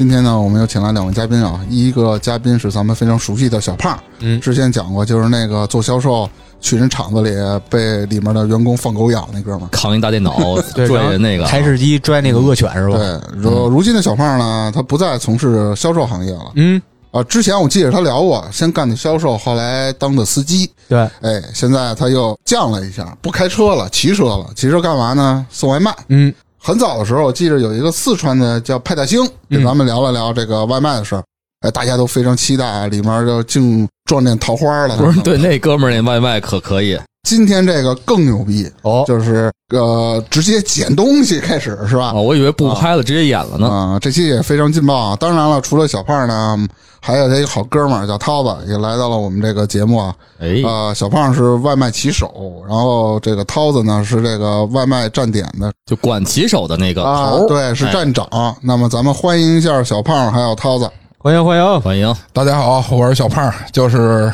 今天呢，我们又请来两位嘉宾啊，一个嘉宾是咱们非常熟悉的小胖，嗯之前讲过，就是那个做销售去人厂子里被里面的员工放狗咬那哥们儿。扛一大电脑 对，拽那个台式机拽那个恶犬是吧？对，如如今的小胖呢，他不再从事销售行业了嗯，啊。之前我记得他聊过，先干的销售，后来当的司机。对，哎，现在他又降了一下，不开车了，骑车了。骑车干嘛呢？送外卖。嗯，很早的时候，我记得有一个四川的叫派大星，跟咱们聊了聊这个外卖的事儿。哎，大家都非常期待啊，里面就净撞见桃花了。不是对那哥们儿那外卖可可以，今天这个更牛逼，哦，就是呃，直接捡东西开始是吧啊，？我以为不拍了，直接演了呢。啊、这期也非常劲爆啊！当然了，除了小胖呢，还有他一个好哥们儿叫涛子，也来到了我们这个节目啊。哎，呃，小胖是外卖骑手，然后这个涛子呢是这个外卖站点的就管骑手的那个啊头，，对，是哎站长。那么咱们欢迎一下小胖还有涛子。欢迎欢迎，欢迎。大家好，我是小胖，就是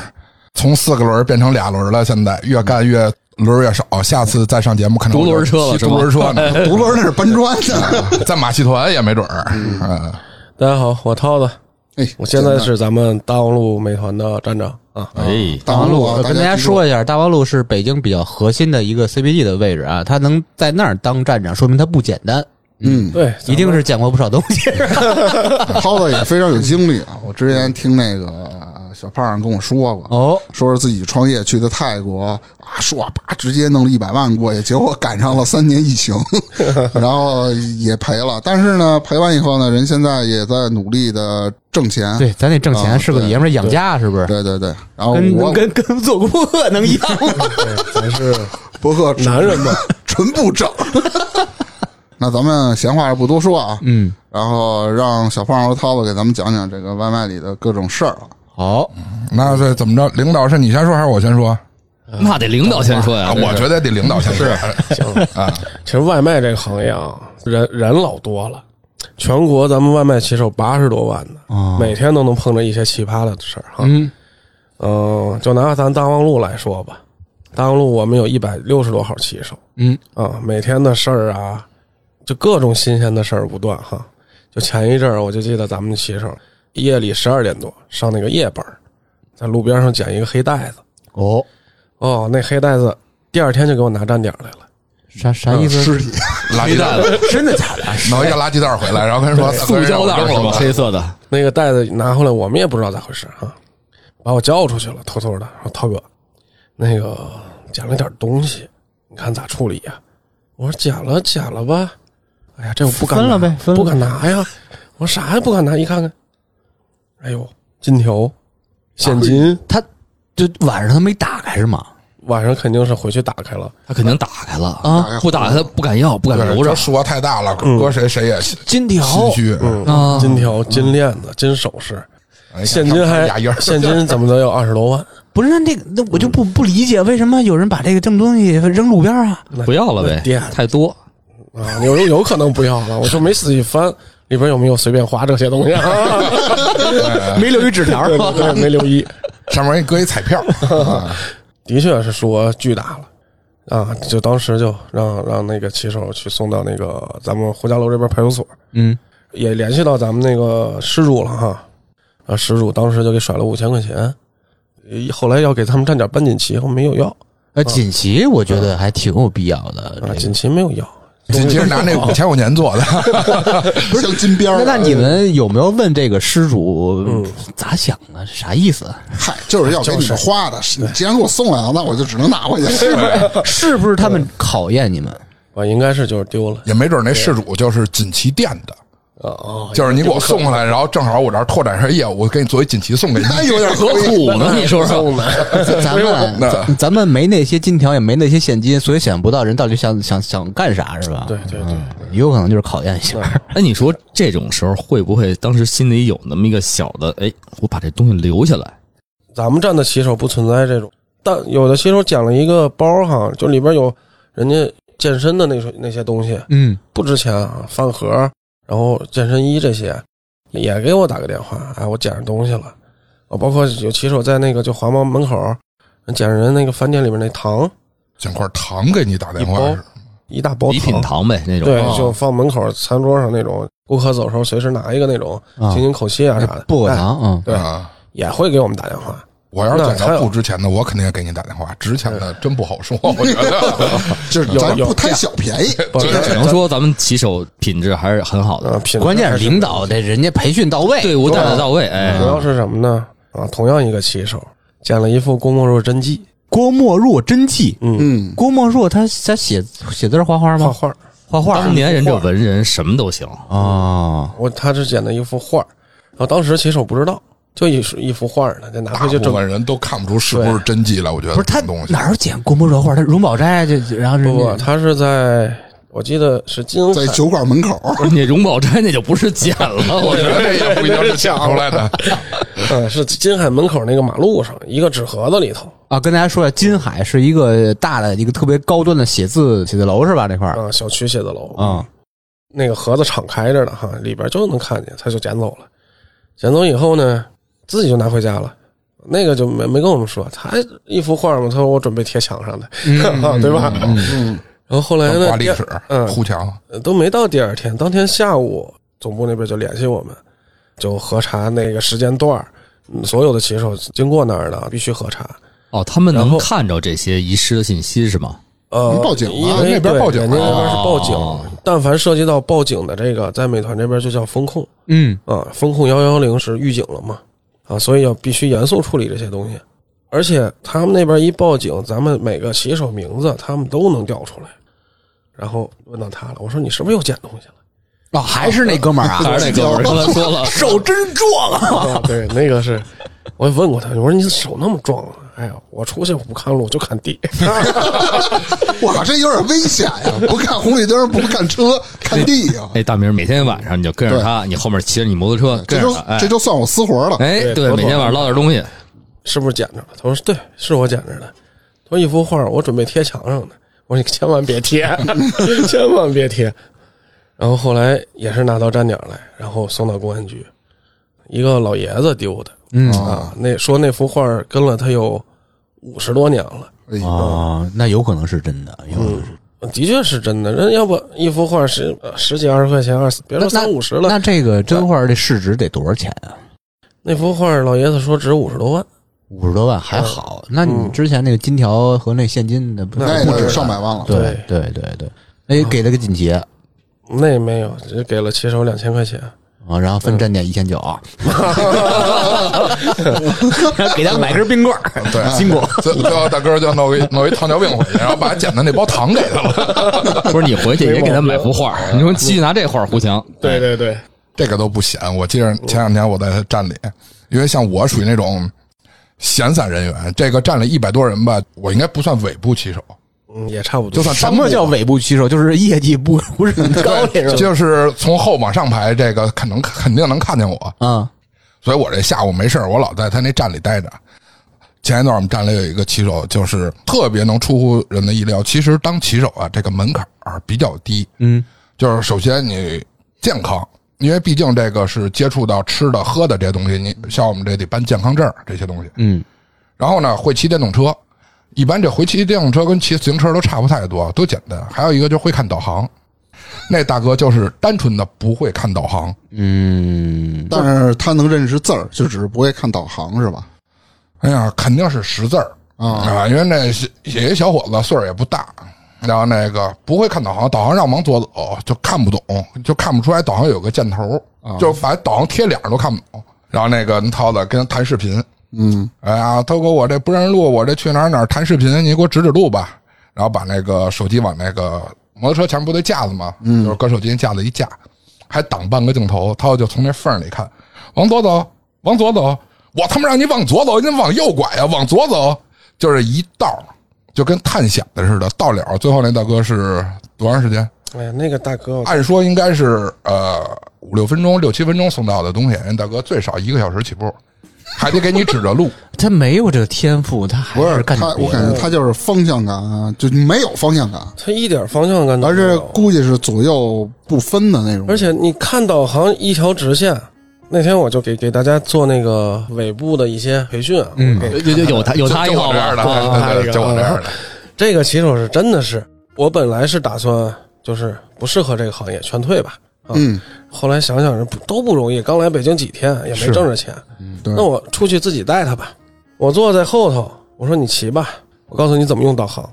从四个轮儿变成俩轮儿了，现在越干越轮儿越少。下次再上节目可能独轮车了独轮车呢，独轮 那是搬砖的，在马戏团也没准儿。嗯，大家好，我涛子，哎，我现在是咱们大望路美团的站长啊。哎，大望路啊，跟大家说一下，大望路是北京比较核心的一个 CBD 的位置啊，他能在那儿当站长，说明他不简单，嗯，对，一定是见过不少东西。涛子也非常有经历啊。我之前听那个小胖跟我说过，哦，说是自己创业去的泰国啊，说叭直接弄了一百万过去，结果赶上了三年疫情，然后也赔了。但是呢，赔完以后呢，人现在也在努力的挣钱。对，咱得挣钱，啊是个爷们儿养家，是不是？对对对，然后我跟跟做功课能一样吗？对，咱是 博客男人嘛，纯不挣。那咱们闲话不多说啊，嗯，然后让小胖和涛子给咱们讲讲这个外卖里的各种事儿啊。好，那这怎么着？领导是你先说还是我先说？那得领导先说呀啊，。我觉得得领导先说。行啊，其实外卖这个行业啊，人人老多了，全国咱们外卖骑手八十多万呢，每天都能碰着一些奇葩的事儿哈。嗯，嗯，就拿咱大望路来说吧，大望路我们有一百六十多号骑手，嗯啊，每天的事儿啊，就各种新鲜的事儿不断哈。就前一阵儿，我就记得咱们骑手夜里十二点多上那个夜班儿在路边上捡一个黑袋子，哦，哦，那黑袋子第二天就给我拿站点来了。啥啥意思？尸体，垃圾袋子，真的假的？拿一个垃圾袋儿回来，然后跟人说塑胶袋是吧？黑色的，那个袋子拿回来，我们也不知道咋回事啊，把我叫出去了，偷偷的说：“涛哥，那个捡了点东西，你看咋处理呀？”我说：“捡了，捡了吧。”哎呀，这我不敢拿分了呗分了不敢拿呀。我说啥也不敢拿，一看看，哎呦，金条、现金，他就晚上他没打开是吗？晚上肯定是回去打开了。他肯定打开了啊不打开他不敢要，不敢留着这。说太大了，搁谁谁也心金条，虚。嗯，啊金条、金链子、金首饰，哎现金还压印儿现金怎么能有二十多万？不是那那个那我就不不理解为什么有人把这个这么东西扔路边啊？不要了呗那店，太多。啊，有有可能不要了，我就没仔细翻里边有没有随便花这些东西啊，没留一纸条对对对，没留意。上面给搁一彩票，的确是数额巨大了啊！就当时就让让那个骑手去送到那个咱们胡家楼这边派出所，嗯，也联系到咱们那个失主了哈。啊，失主当时就给甩了五千块钱，呃后来要给他们站点搬锦旗，后没有要呃，锦旗我觉得还挺有必要的。啊，锦旗没有要。其实拿那五千块钱做的，像金边儿那那你们有没有问这个失主咋想的？啥意思？嗨，就是要给你们花的。你既然给我送来了，那我就只能拿回去。是不是他们考验你们？我，应该是就是丢了也没准那失主就是锦旗店的。啊啊，就是你给我送过来，然后正好我这儿拓展一下业务，我给你作为锦旗送给你。那有点何苦呢？你说说，送的，咱们咱咱们没那些金条，也没那些现金，所以想不到人到底想想想干啥，是吧？对对对，有可能就是考验一下。哎，你说这种时候会不会当时心里有那么一个小的，哎，我把这东西留下来？咱们站的骑手不存在这种，但有的骑手捡了一个包哈，就里边有人家健身的那些那些东西，嗯，不值钱啊，饭盒，然后健身衣这些，也给我打个电话，哎，我捡着东西了。啊，包括有骑手在那个就华贸门口捡着人那个饭店里面那糖，捡块糖给你打电话一包一大包礼品糖呗，那种。对，啊就放门口餐桌上那种，顾客走的时候随时拿一个那种，啊清清口气啊啥的，哎薄荷糖，嗯，对啊。也会给我们打电话。我要是捡到不值钱的，我肯定也给你打电话。值钱的真不好说，我觉得。就是咱不贪小便宜。对只能说咱们骑手品质还是很好的，呃，品质关键是是领导得人家培训到位，队伍带的到位。哎主，要是什么呢？啊，同样一个骑手捡了一副郭沫若真迹，郭沫若真迹。嗯，嗯，郭沫若他他写写字儿画画吗？画画。画画当年人这文人什么都行，啊，我他是捡的一幅画，然后当时骑手不知道，就一一幅画呢，就拿大回去整。部分人都看不出是不是真迹来，我觉得不是他这东西哪有捡郭沫若画？他荣宝斋这然后人不他是在我记得是金海在酒馆门口，不是你荣宝斋那就不是捡了，我 我觉得这也不一定是抢出来的。嗯，是金海门口那个马路上一个纸盒子里头啊，跟大家说一下，金海是一个大的一个特别高端的写字写字楼是吧？这块儿啊，小区写字楼啊，那个盒子敞开着呢，哈，里边就能看见，他就捡走了。捡走以后呢，自己就拿回家了。那个就没没跟我们说，他一幅画嘛，他说我准备贴墙上的，对吧？嗯，然后后来呢，挂历史，嗯。糊墙，呃都没到第二天，当天下午总部那边就联系我们，就核查那个时间段所有的骑手经过那儿的必须核查。哦，他们然后能看着这些遗失的信息是吗？呃，报警啊因为那边对报警那边是报警，哦。但凡涉及到报警的这个，在美团这边就叫风控。嗯。啊，风控幺幺零是预警了嘛啊，所以要必须严肃处理这些东西。而且他们那边一报警，咱们每个骑手名字他们都能调出来。然后问到他了，我说你是不是又捡东西了？哦，还是那哥们儿啊，还是那哥们儿刚才说了，手真壮啊！啊，对，那个是，我也问过他，我说你手那么壮啊？哎呀，我出去我不看路就看地 哇，这有点危险呀！不看红绿灯，不看车，看地呀，哎，大明每天晚上你就跟着他，你后面骑着你摩托车这这就算我私活了。哎，对，每天晚上捞点东西，是不是捡着了？他说对，是我捡着的。他说一幅画我准备贴墙上的，我说你千万别贴，千万别贴。然后后来也是拿到站点来，然后送到公安局，一个老爷子丢的，嗯啊，那说那幅画跟了他有五十多年了。哎呦，啊，那有可能是真的，有可能是的确是真的，人要不一幅画十呃十几二十块钱，二十别说三五十了，那这个真画这市值得多少钱啊？那幅画老爷子说值五十多万，五十多万还好。那你之前那个金条和那现金的不那不止上百万了。对对对对，那也给了个锦旗啊，那没有，只给了骑手两千块钱。然后分站点一千九，然 后给他买根冰棍儿，对，辛苦。最最后大哥就弄一弄一糖尿病回去，然后把捡的那包糖给他了。不是你回去也给他买幅画，你说继续拿这画糊墙，对对对，这个都不显。我记着前两天我在站里，因为像我属于那种闲散人员，这个站里一百多人吧，我应该不算尾部骑手，嗯，也差不多。就算什么叫尾部骑手？就是业绩不不是很高。就是从后往上排，这个肯能肯定能看见我，啊，所以我这下午没事儿我老在他那站里待着。前一段我们站里有一个骑手，就是特别能出乎人的意料。其实当骑手啊，这个门槛儿比较低，嗯，就是首先你健康，因为毕竟这个是接触到吃的喝的这些东西，你像我们这得办健康证这些东西。嗯，然后呢，会骑电动车，一般这回骑电动车跟骑自行车都差不太多，都简单。还有一个就是会看导航，那大哥就是单纯的不会看导航，嗯，但是他能认识字儿，就只是不会看导航是吧？哎呀，肯定是识字儿啊因为那是也一小伙子，岁数也不大，然后那个不会看导航，导航让往左走就看不懂，就看不出来导航有个箭头，就把导航贴脸都看不懂。然后那个涛子跟他谈视频，嗯，哎呀，涛哥，我这不认路，我这去哪儿哪儿谈视频，你给我指指路吧。然后把那个手机往那个摩托车前面不对架子吗？嗯，就是搁手机架子一架，还挡半个镜头。涛子就从那缝儿里看，往左走，往左走。我他妈让你往左走，你往右拐呀、往左走，就是一道，就跟探险的似的。到了，最后那大哥是多长时间？哎呀，那个大哥，按说应该是呃五六分钟、六七分钟送到的东西，人大哥最少一个小时起步，还得给你指着路。他没有这个天赋，他还不是干他，我感觉他就是方向感啊，就没有方向感，他一点方向感都而没有。且估计是左右不分的那种。而且你看导航一条直线，那天我就给给大家做那个尾部的一些培训啊，嗯我给有有有他有他一号就我这样的，吧？啊对对对，就我这样的。这个骑手是真的是，我本来是打算就是不适合这个行业，劝退吧。啊，嗯，后来想想人不都不容易，刚来北京几天也没挣着钱，对那我出去自己带他吧。我坐在后头，我说你骑吧，我告诉你怎么用导航。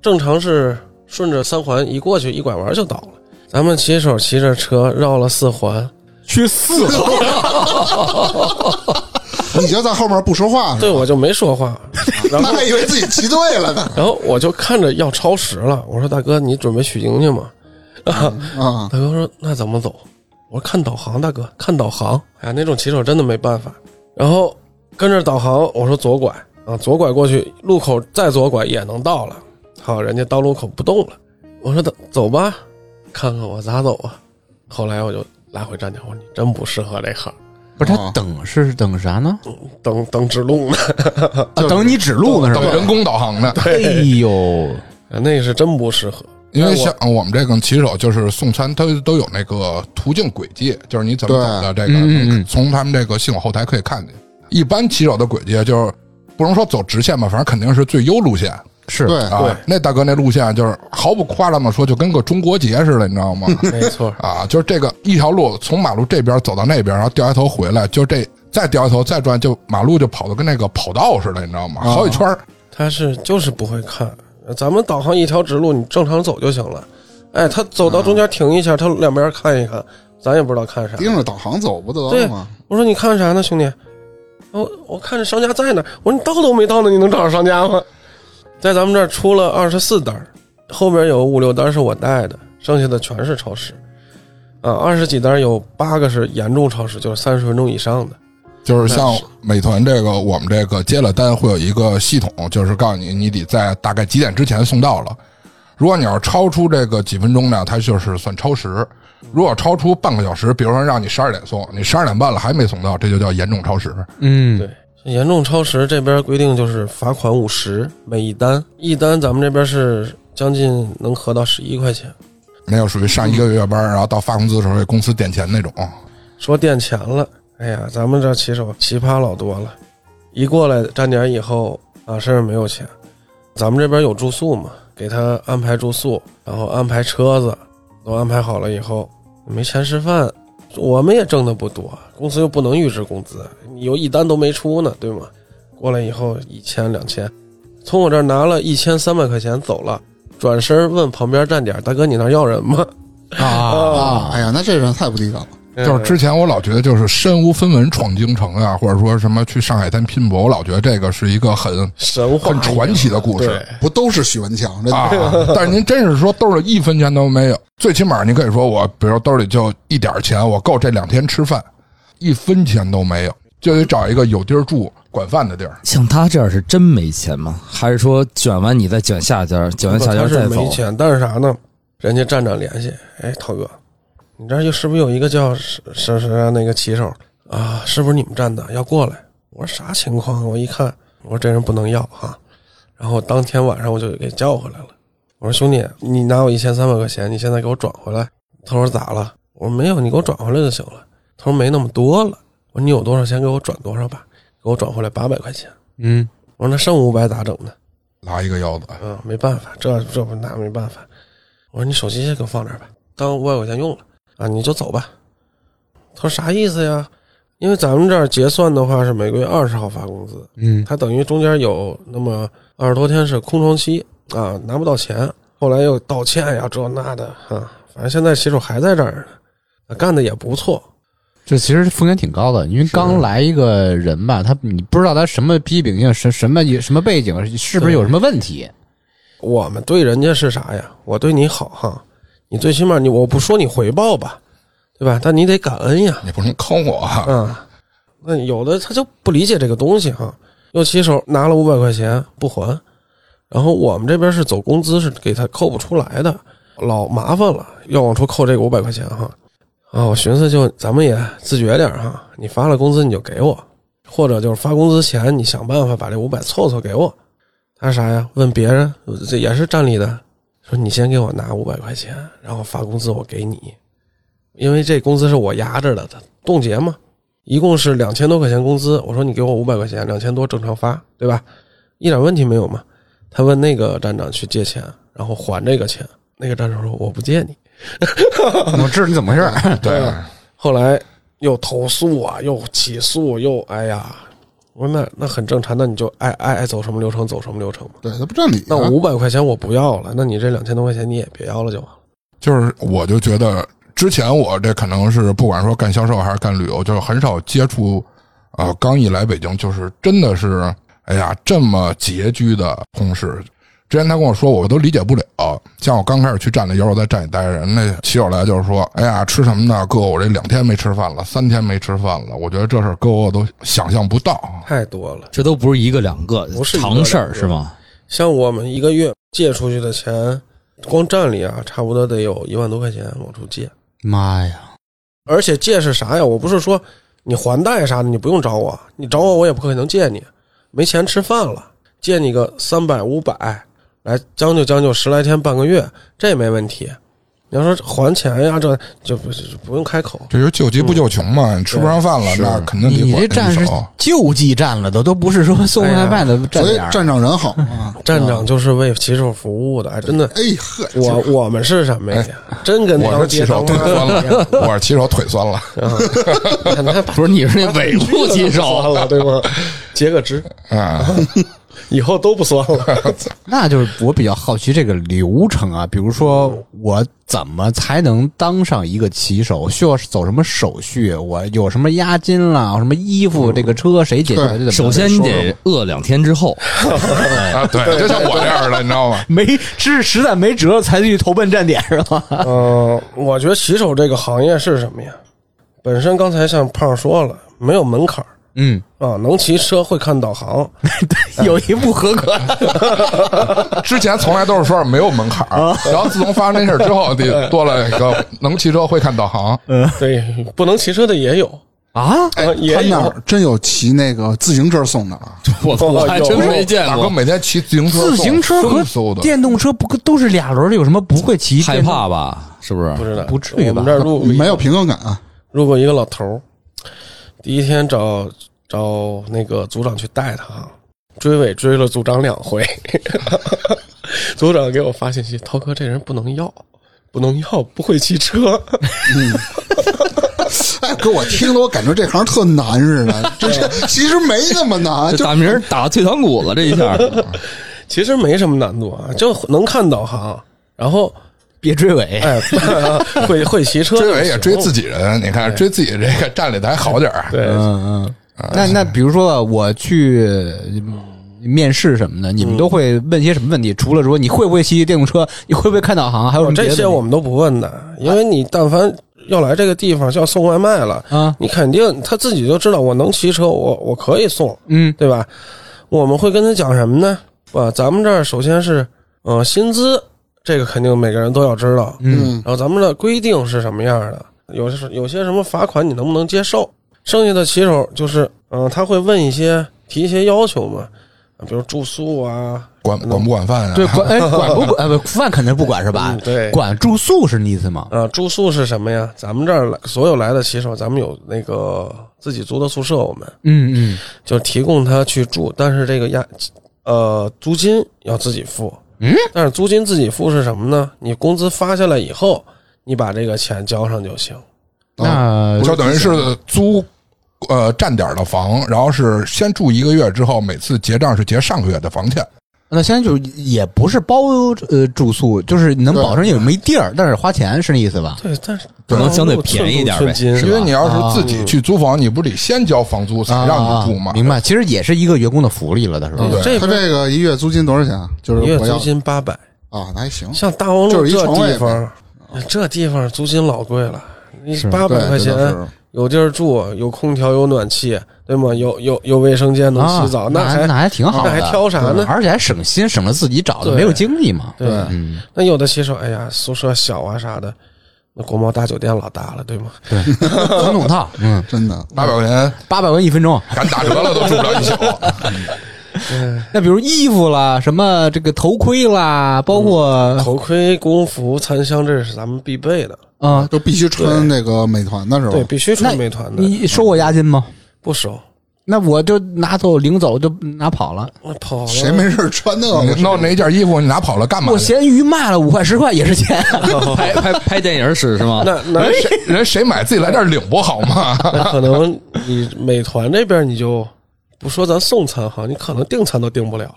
正常是顺着三环一过去，一拐弯就到了。咱们骑手骑着车绕了四环，去四环 你就在后面不说话？对我就没说话，然后他还以为自己骑对了呢。然后我就看着要超时了，我说大哥，你准备取经去吗？啊，啊，大哥说那怎么走？我说看导航，大哥看导航。哎呀，那种骑手真的没办法。然后跟着导航，我说左拐啊，左拐过去，路口再左拐也能到了。好，人家到路口不动了，我说走走吧，看看我咋走啊。后来我就来回站点，我说你真不适合这行，不是他等是等啥呢？等等指路呢，啊，等你指路呢是吧？等人工导航呢，哎呦，那是真不适合。因为像我们这个骑手，就是送餐，它都有那个途径轨迹，就是你怎么走的，这个从他们这个系统后台可以看见。一般骑手的轨迹就是不能说走直线吧，反正肯定是最优路线是对，啊。对那大哥那路线就是毫不夸张的说，就跟个中国结似的，你知道吗？没错，啊，就是这个一条路从马路这边走到那边，然后掉下头回来，就这再掉一头再转，就马路就跑的跟那个跑道似的，你知道吗？啊好几圈他是就是不会看。咱们导航一条直路，你正常走就行了。哎，他走到中间停一下，他两边看一看，咱也不知道看啥。盯着导航走不得吗？我说你看啥呢，兄弟？我我看着商家在那儿。我说你到都没到呢，你能找着商家吗？在咱们这儿出了二十四单，后边有五六单是我带的，剩下的全是超时。啊，二十几单有八个是严重超时，就是三十分钟以上的。就是像美团这个，我们这个接了单会有一个系统，就是告诉你你得在大概几点之前送到了。如果你要是超出这个几分钟呢，它就是算超时；如果超出半个小时，比如说让你十二点送，你十二点半了还没送到，这就叫严重超时。嗯，对，严重超时这边规定就是罚款五十每一单，一单咱们这边是将近能合到十一块钱。那就属于上一个月班，然后到发工资的时候给公司垫钱那种。说垫钱了，哎呀，咱们这骑手奇葩老多了，一过来站点以后啊，身上没有钱，咱们这边有住宿嘛，给他安排住宿，然后安排车子，都安排好了以后，没钱吃饭，我们也挣的不多，公司又不能预支工资，你有一单都没出呢，对吗？过来以后一千两千，从我这儿拿了一千三百块钱走了，转身问旁边站点大哥你那要人吗？啊，啊，哎呀，那这人太不地道了。就是之前我老觉得就是身无分文闯京城啊，或者说什么去上海滩拼搏，我老觉得这个是一个很神话很传奇的故事。不都是许文强？真的啊！但是您真是说兜里一分钱都没有，最起码您可以说我，比如兜里就一点钱，我够这两天吃饭，一分钱都没有，就得找一个有地儿住、管饭的地儿。像他这样是真没钱吗？还是说卷完你再卷下家，卷完下家再走？没钱，但是啥呢？人家站长联系，哎，涛哥，你这儿有是不是有一个叫是是是那个骑手啊？是不是你们站的要过来？我说啥情况？我一看，我说这人不能要哈。然后当天晚上我就给叫回来了。我说兄弟，你拿我一千三百块钱，你现在给我转回来。他说咋了？我说没有，你给我转回来就行了。他说没那么多了。我说你有多少钱给我转多少吧，给我转回来八百块钱。嗯，我说那剩五百咋整呢？拉一个腰子，嗯，没办法，这这不那没办法。我说你手机先给我放这儿吧，当五百块钱用了啊，你就走吧。他说啥意思呀？因为咱们这儿结算的话是每个月二十号发工资，嗯，他等于中间有那么二十多天是空窗期啊，拿不到钱。后来又道歉呀，这那的啊，反正现在骑手还在这儿呢，干的也不错。这其实风险挺高的，因为刚来一个人吧，他你不知道他什么批秉性，什什么什么背景，是不是有什么问题？我们对人家是啥呀？我对你好哈，你最起码你我不说你回报吧，对吧？但你得感恩呀。你不能坑我啊！嗯，那有的他就不理解这个东西哈，又骑手拿了五百块钱不还，然后我们这边是走工资是给他扣不出来的，老麻烦了，要往出扣这个五百块钱哈。啊，我寻思就咱们也自觉点哈，你发了工资你就给我，或者就是发工资前你想办法把这五百凑凑给我。他啥呀？问别人，这也是站里的，说你先给我拿五百块钱，然后发工资我给你，因为这工资是我压着的，他冻结嘛，一共是两千多块钱工资。我说你给我五百块钱，两千多正常发，对吧？一点问题没有嘛。他问那个站长去借钱，然后还这个钱，那个站长说我不借你。我知道你怎么回事。对，后来又投诉啊，又起诉，又哎呀，我说那那很正常，那你就爱爱爱走什么流程走什么流程嘛。对，那不占理啊。那五百块钱我不要了，那你这两千多块钱你也别要了就完了。就是我就觉得之前我这可能是不管说干销售还是干旅游，就是很少接触，啊、刚一来北京就是真的是，哎呀，这么拮据的同事。之前他跟我说，我都理解不了。像我刚开始去站里，有时候在站里待着，人那骑手来就是说，哎呀，吃什么呢？哥，我这两天没吃饭了，三天没吃饭了。我觉得这事儿哥我都想象不到。太多了。这都不是一个两个不是常事儿是吗？像我们一个月借出去的钱，光站里啊，差不多得有一万多块钱往出借。妈呀！而且借是啥呀？我不是说你还贷啥的，你不用找我，你找我我也不可能借你。没钱吃饭了，借你个三百五百，来将就将就十来天半个月，这没问题。你要说还钱呀，这就不就不用开口。这就是救急不救穷嘛，你吃不上饭了，那肯定得你这管站是。救济站了，都都不是说送外卖的站 所以点儿。站长人好 啊。站长就是为骑手服务的，哎，真的。哎呵，我我们是什么呀？真跟当我是骑手腿酸。了，我是骑手腿酸了。不是，你是那尾部骑手，酸了，对吗？截个肢，啊，以后都不酸了。那就是我比较好奇这个流程啊，比如说我怎么才能当上一个骑手？需要走什么手续？我有什么押金啦？什么衣服？这个车谁解决？首先你得饿两天之后，啊，对，就像我这样的，你知道吗？没是实在没辙才去投奔站点是吧？嗯，我觉得骑手这个行业是什么呀？本身刚才像胖说了，没有门槛儿嗯，啊，能骑车会看导航，有一不合格。之前从来都是说没有门槛儿，然后自从发生这事儿之后，得多了一个能骑车会看导航。嗯对，不能骑车的也有啊，他那有。儿真有骑那个自行车送的啊。我操，我还真没见过，大哥每天骑自行车，自行车和，电动车不都是俩轮的？有什么不会骑？害怕吧？是不是？不知道，不至于吧我们这儿路没有平衡感啊。路过一个老头儿，第一天找找那个组长去带他哈，追尾追了组长两回，组长给我发信息，涛哥这人不能要，不能要，不会骑车。嗯 哎，哥，我听了，我感觉这行特难似的。这这其实没那么难，就这大明儿打退堂鼓了，这一下，其实没什么难度啊，就能看导航，然后别追尾。哎，会会骑车，追尾也追自己人。你看追自己这个站里的还好点儿。对，嗯嗯，那那比如说我去嗯面试什么的，你们都会问些什么问题？除了说你会不会骑电动车，你会不会看导航，还有什么这些我们都不问的，因为你但凡要来这个地方要送外卖了，啊，你肯定他自己就知道我能骑车，我我可以送，嗯对吧？我们会跟他讲什么呢？啊，咱们这儿首先是呃薪资，这个肯定每个人都要知道，嗯然后咱们的规定是什么样的？有些有些什么罚款你能不能接受？剩下的骑手就是，嗯、他会问一些提一些要求嘛，比如住宿啊，管管不管饭啊？对，管哎 管不管？呃不，饭肯定不管是吧嗯？对管住宿是那意思吗？啊，住宿是什么呀？咱们这儿来所有来的骑手，咱们有那个自己租的宿舍，我们嗯嗯就提供他去住，但是这个押呃租金要自己付。嗯，但是租金自己付是什么呢？你工资发下来以后，你把这个钱交上就行。那就等于是租呃站点的房，然后是先住一个月之后，每次结账是结上个月的房钱。那现在就是也不是包呃住宿，就是能保证有没地儿，但是花钱是那意思吧？对，但是可能相对便宜一点呗因为你要是自己去租房，你不得先交房租才让你住吗？啊明白，其实也是一个员工的福利了，他说。嗯对他这个一月租金多少钱啊？就是一月租金八百，啊，那还行。像大望路就是一这地方，这地方租金老贵了，你八百块钱有地儿住，有空调，有暖气，对吗？有有有卫生间能洗澡，啊那还那还挺好的，那还挑啥呢？而且还省心，省了自己找的，没有精力嘛。对，嗯，那有的骑手，哎呀，宿舍小啊啥的，那国贸大酒店老大了，对吗？对，总统套，嗯，真的，八百块钱八百文一分钟。敢打折了都住不了一宿。那比如衣服啦，什么这个头盔啦，包括头盔、工服、餐箱，这是咱们必备的，啊，都必须穿那个美团的是吧？对，必须穿美团的，你收我押金吗？不收，那我就拿走领走就拿跑了。我跑了，谁没事穿那个？弄哪件衣服你拿跑了干嘛？我闲鱼卖了五块十块也是钱。拍拍拍电影使是吗？那那人谁人谁买自己来这儿领不好吗？那可能你美团那边你就不说咱送餐哈，你可能订餐都订不了了。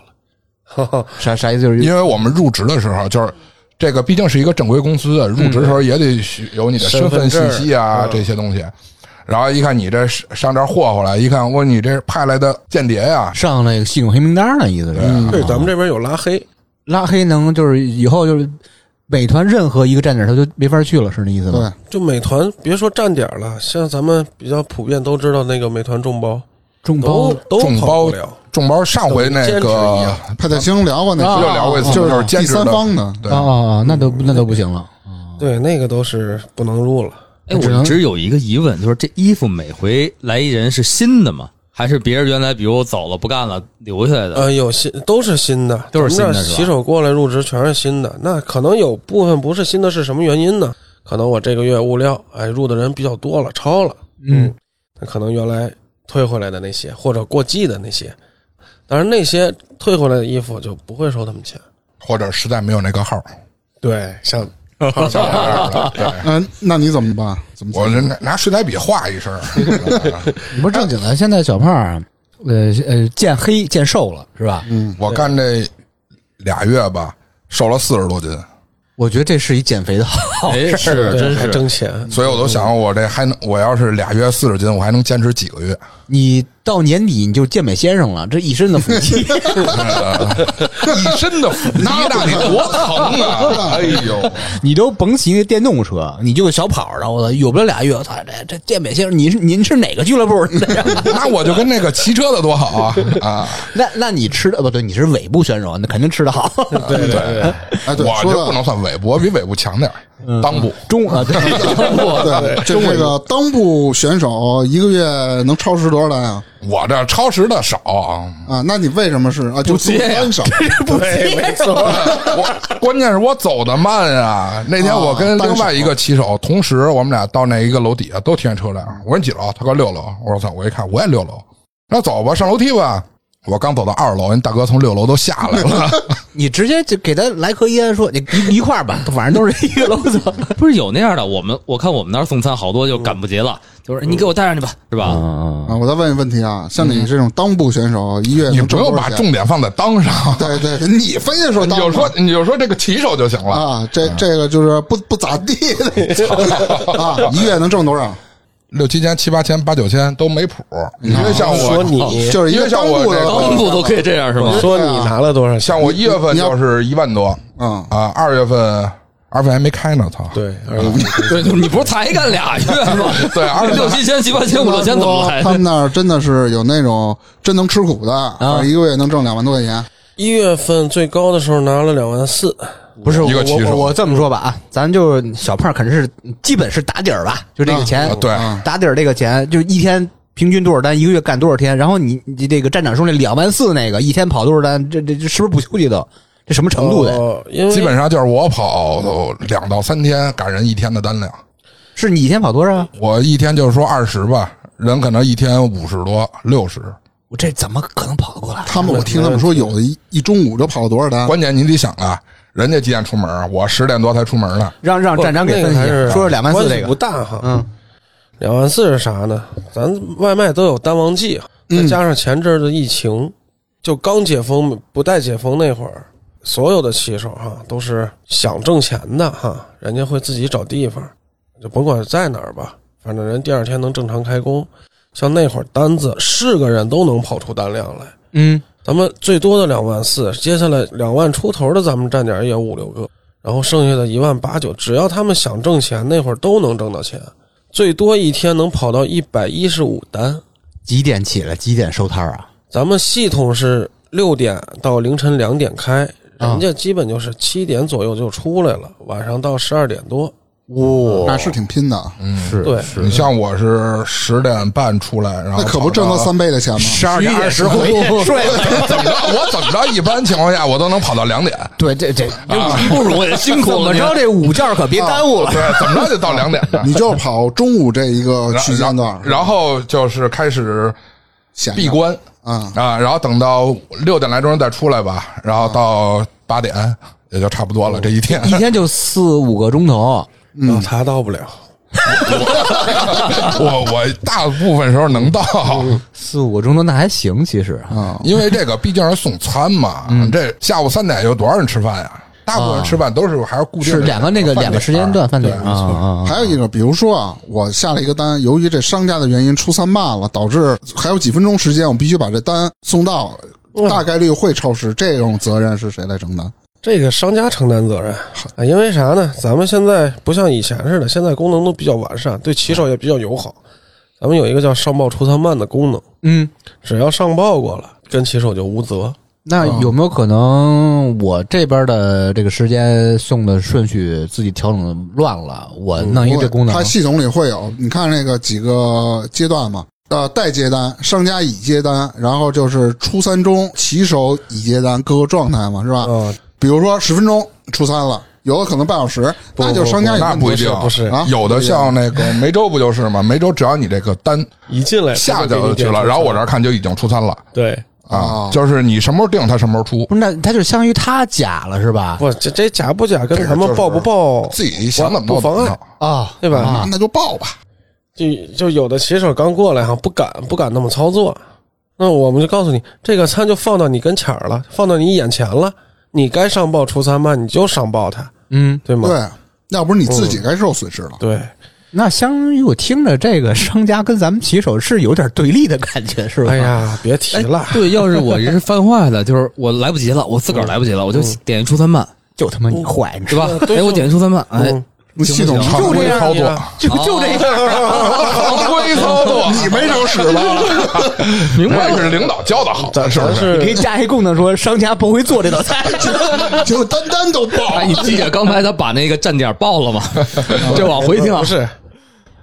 哈哈，啥啥意思？就是因为我们入职的时候，就是这个毕竟是一个正规公司，入职的时候也得需有你的身份信息啊这些东西。然后一看你这上这儿霍霍来，一看我你这派来的间谍呀，上那个系统黑名单了意思是对，咱们这边有拉黑，拉黑能就是以后就是美团任何一个站点他就没法去了，是那意思对吗？，就美团别说站点了，像咱们比较普遍都知道那个美团众包，众包都都众包跑不了。众包上回那个样派大星聊过那啊个，聊过一次，就就是兼第职三方的，对啊啊啊，那都那都不行了。对，那个都是不能入了。哎，我一直有一个疑问，就是这衣服每回来一人是新的吗？还是别人原来比如走了不干了留下来的？呃，有新都是新的，都是新的骑手过来入职全是新的，那可能有部分不是新的，是什么原因呢？可能我这个月物料，哎，入的人比较多了，超了，嗯，那可能原来退回来的那些或者过季的那些，当然那些退回来的衣服就不会收他们钱。或者实在没有那个号，对，像 嗯，那你怎么办？怎么我拿拿水彩笔画一身，你不是正经的，现在小胖儿，呃呃，见黑见瘦了是吧？嗯，我干这俩月吧，瘦了四十多斤，我觉得这是一减肥的好哎，事儿。对还是真是。挣钱，所以我都想，我这还能，我要是俩月四十斤，我还能坚持几个月？你到年底你就健美先生了，这一身的腹肌。一身的腹肌，那得多疼啊！哎呦，你都甭骑那电动车，你就小跑的，我操，有不了俩月，我操，这这健美先生，您是您是哪个俱乐部的？那我就跟那个骑车的多好啊啊！那那你吃的不对，你是尾部选手，那肯定吃的好。对对对，哎，对，我就不能算尾部，我比尾部强点儿裆部。中啊，对，对，就这个裆部选手一个月能超时多少单啊？我这超时的少啊，啊，那你为什么是啊？就送单少，对，没错。我关键是我走的慢啊。那天我跟另外一个骑手，同时我们俩到那一个楼底下都停车辆。我说你几楼？他说六楼。我说操！我一看我也六楼，那走吧，上楼梯吧。我刚走到二楼，人大哥从六楼都下来了。你直接就给他来颗烟，说你一一块儿吧，反正都是一个楼层。不是有那样的？我们我看我们那儿送餐好多就赶不及了，就是你给我带上去吧，是吧？啊，我再问一个问题啊，像你这种裆部选手，一月你不用？把重点放在裆上，对对，你非得说裆你就说你就说这个骑手就行了。啊，这这个就是不不咋地的啊，一月能挣多少？六七千、七八千、八九千都没谱。因为像我，说你就是因为像我这个裆部都可以这样是吗？说你拿了多少？像我一月份就是一万多嗯，啊，二月份二月份还没开呢，操！对，对，你不是才干俩月吗？对二六七千、七八千、五六千怎么来他？们那儿真的是有那种真能吃苦的，一个月能挣两万多块钱。一月份最高的时候拿了两万四，不是我一个骑手我我这么说吧啊，咱就小胖肯定是基本是打底儿吧，就这个钱，啊对啊打底儿这个钱，就一天平均多少单，一个月干多少天，然后你你这个站长说那两万四那个一天跑多少单，这这这是不是不休息的？这什么程度的？哦因为基本上就是我跑两到三天赶人一天的单量，是你一天跑多少啊？我一天就是说二十吧，人可能一天五十多、六十。我这怎么可能跑得过来？他们我听他们说，有的一一中午就跑了多少单？关键你得想啊，人家几点出门？我十点多才出门呢。让让站长给分析说说两万四这个不，大哈。嗯，两万四是啥呢？咱外卖都有淡旺季，再加上前阵儿的疫情，就刚解封不带解封那会儿，所有的骑手哈都是想挣钱的哈，人家会自己找地方，就甭管在哪儿吧，反正人第二天能正常开工。像那会儿单子是个人都能跑出单量来，嗯，咱们最多的两万四，接下来两万出头的咱们站点也有五六个，然后剩下的一万八九，只要他们想挣钱，那会儿都能挣到钱。最多一天能跑到一百一十五单。几点起来？几点收摊儿啊？咱们系统是六点到凌晨两点开，啊人家基本就是七点左右就出来了，晚上到十二点多。哇那是挺拼的，嗯是对你像我是十点半出来，然后那可不挣到三倍的钱吗？十二点二十回 睡了。怎么着？我怎么着？一般情况下我都能跑到两点。对，这这不容易，辛苦了你。怎么着？这午觉可别耽误了。对，怎么着就到两点呢。你就跑中午这一个区间段，然后就是开始闭关啊啊，然后等到六点来钟再出来吧，然后到八点也就差不多了。这一天，一天就四五个钟头，然后他到不了，我我大部分时候能到，四五个钟头那还行，其实啊，因为这个毕竟是送餐嘛。这下午三点有多少人吃饭呀？大部分人吃饭都是还是固定的是两个那个两个时间段饭点啊。还有一个，比如说啊，我下了一个单，由于这商家的原因出餐慢了，导致还有几分钟时间，我必须把这单送到，大概率会超时，这种责任是谁来承担？这个商家承担责任啊，因为啥呢？咱们现在不像以前似的，现在功能都比较完善，对骑手也比较友好。咱们有一个叫上报出餐慢的功能，嗯，只要上报过了，跟骑手就无责。那有没有可能我这边的这个时间送的顺序自己调整乱了？我弄一个这功能它，系统里会有，你看那个几个阶段嘛，呃，待接单、商家已接单，然后就是初三中、骑手已接单各个状态嘛，是吧？啊，比如说十分钟出餐了，有的可能半小时，那就商家那不一定，不是。啊？有的像那个梅州不就是吗？梅州只要你这个单一进来下就去了，然后我这儿看就已经出餐了。对，啊哦，就是你什么时候定，他什么时候出，不是那他就相当于他假了是吧？不，这这假不假跟这个就是咱们报不报自己想怎么不妨碍弄怎么弄。啊，对吧？啊，那就报吧。就就有的骑手刚过来哈，不敢不敢那么操作，那我们就告诉你，这个餐就放到你跟前儿了，放到你眼前了，你该上报出三慢，你就上报他，嗯，对吗？对，要不是你自己该受损失了。对，那相当于我听着这个商家跟咱们骑手是有点对立的感觉，是吧？哎，呀，别提了，对，要是我这是犯坏的，就是我来不及了，我自个儿来不及了，我就点一出餐慢，就他妈你坏，你知对道吧？哎，我点一出餐慢，哎，系统常就这样规操作，就就这样。常 规操作，你没少使吧？明白是领导教的好，咱是不咱是？你可以加一功能说商家不会做这道菜，结果单单都报。哎，你记得刚才他把那个站点报了吗？这往回听啊不，是，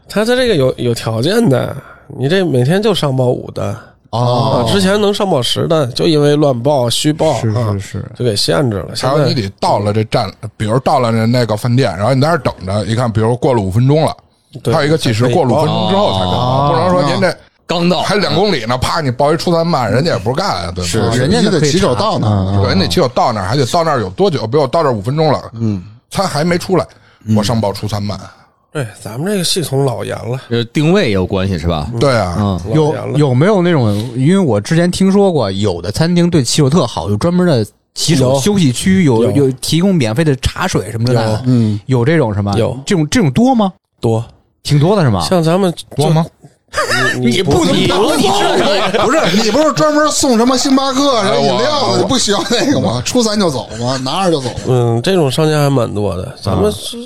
他他这个有有条件的，你这每天就上报五单哦啊，之前能上报十单，就因为乱报虚报是啊是是，就给限制了。现还有你得到了这站，比如到了那那个饭店，然后你在那儿等着，一看，比如过了五分钟了，对还有一个计时，过了五分钟之后才给哦报，不能说您这刚到，还两公里呢，啪，你报一出餐慢，人家也不干啊，对吧？人家你得骑手到那儿嗯人家骑手到那儿还得到那儿有多久？比如我到这儿五分钟了，嗯，他还没出来，我上报出餐慢。对咱们这个系统老严了，呃定位也有关系是吧？对啊，嗯，有。有没有那种？因为我之前听说过，有的餐厅对骑手特好，有专门的骑手休息区，有有有提供免费的茶水什么的有，嗯，有这种是吗？有这种这种多吗？多挺多的是吗？像咱们多吗？你你不能报你不是你不是专门送什么星巴克、什么饮料的，你不需要那个吗？出三就走吗？拿着就走？嗯，这种商家还蛮多的。咱们是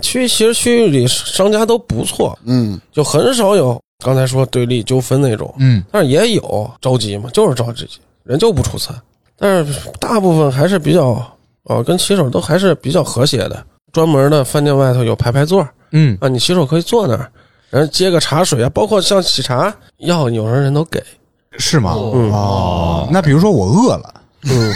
区，其实区域里商家都不错，嗯，就很少有刚才说对立纠纷那种，嗯，但是也有着急嘛，就是着急，人就不出餐。但是大部分还是比较，哦，跟骑手都还是比较和谐的。专门的饭店外头有排排座嗯，啊，你洗手可以坐那儿，然后接个茶水啊，包括像喜茶要，有人人都给。是吗？嗯哦，那比如说我饿了，嗯，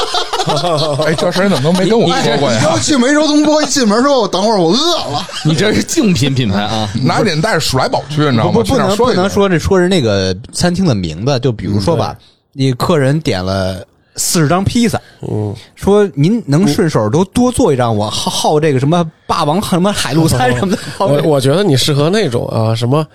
哎，这事儿你怎么都没跟我说过你呀？要去梅州东坡，一进门说：“我等会儿我饿了。你这是竞品品牌啊，拿脸带着鼠来宝去，你知道吗？不能不能说这说是那个餐厅的名字，就比如说吧，你客人点了四十张披萨，嗯，说您能顺手都多做一张，我好好这个什么霸王什么海陆餐 什么的，我我觉得你适合那种啊，什么。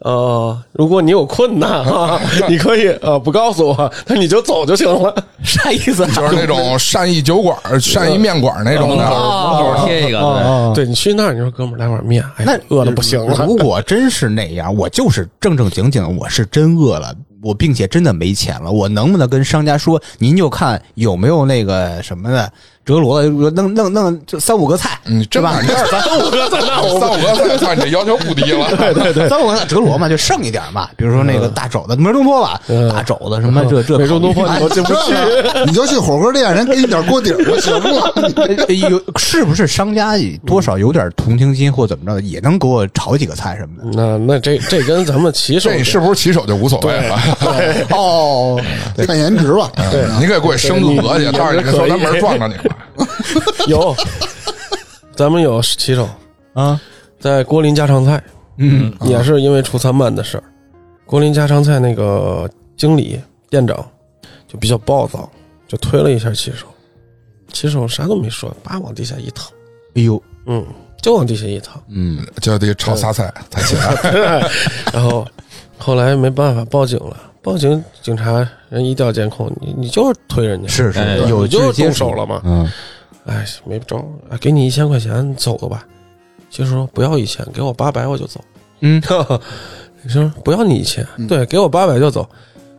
呃，如果你有困难啊，你可以呃不告诉我，那你就走就行了。啥意思？就是那种善意酒馆、善意面馆那种门口的。门口贴一个，对，哦对你去那儿，你说哥们儿来碗面，哎，那饿的不行了。如果真是那样，我就是正正经经，我是真饿了，我并且真的没钱了，我能不能跟商家说，您就看有没有那个什么的折罗的，弄弄弄就三五个菜，嗯，这吧三五个菜那我三五个菜，算你这要求不低了。对对对，三五个菜折罗嘛，就剩一点嘛。比如说那个大肘子，没中托吧，嗯大肘子什么这这美中东坡烤鱼你都进不去。你就去火锅店，人给你点锅底儿就行了。呃有是不是商家多少有点同情心或怎么着，也能给我炒几个菜什么的？那那这这跟咱们骑手这你是不是骑手就无所谓了？哦，看颜值吧。对你给过去生个鹅去，到时候你给可以守南门撞着你了。有，咱们有骑手啊，在郭林家常菜，嗯也是因为出餐慢的事儿。郭林家常菜那个经理店长就比较暴躁，就推了一下骑手，骑手啥都没说，叭往地下一躺，哎呦，嗯，就往地下一躺。嗯，就得炒仨菜才起来。然后后来没办法报警了，报警警察人一调监控，你你就是推人家，是是哎有就是动手了嘛。嗯，哎，没招给你一千块钱，走了吧。其实说不要一千，给我八百我就走。嗯，你说不要你一千，对，给我八百就走，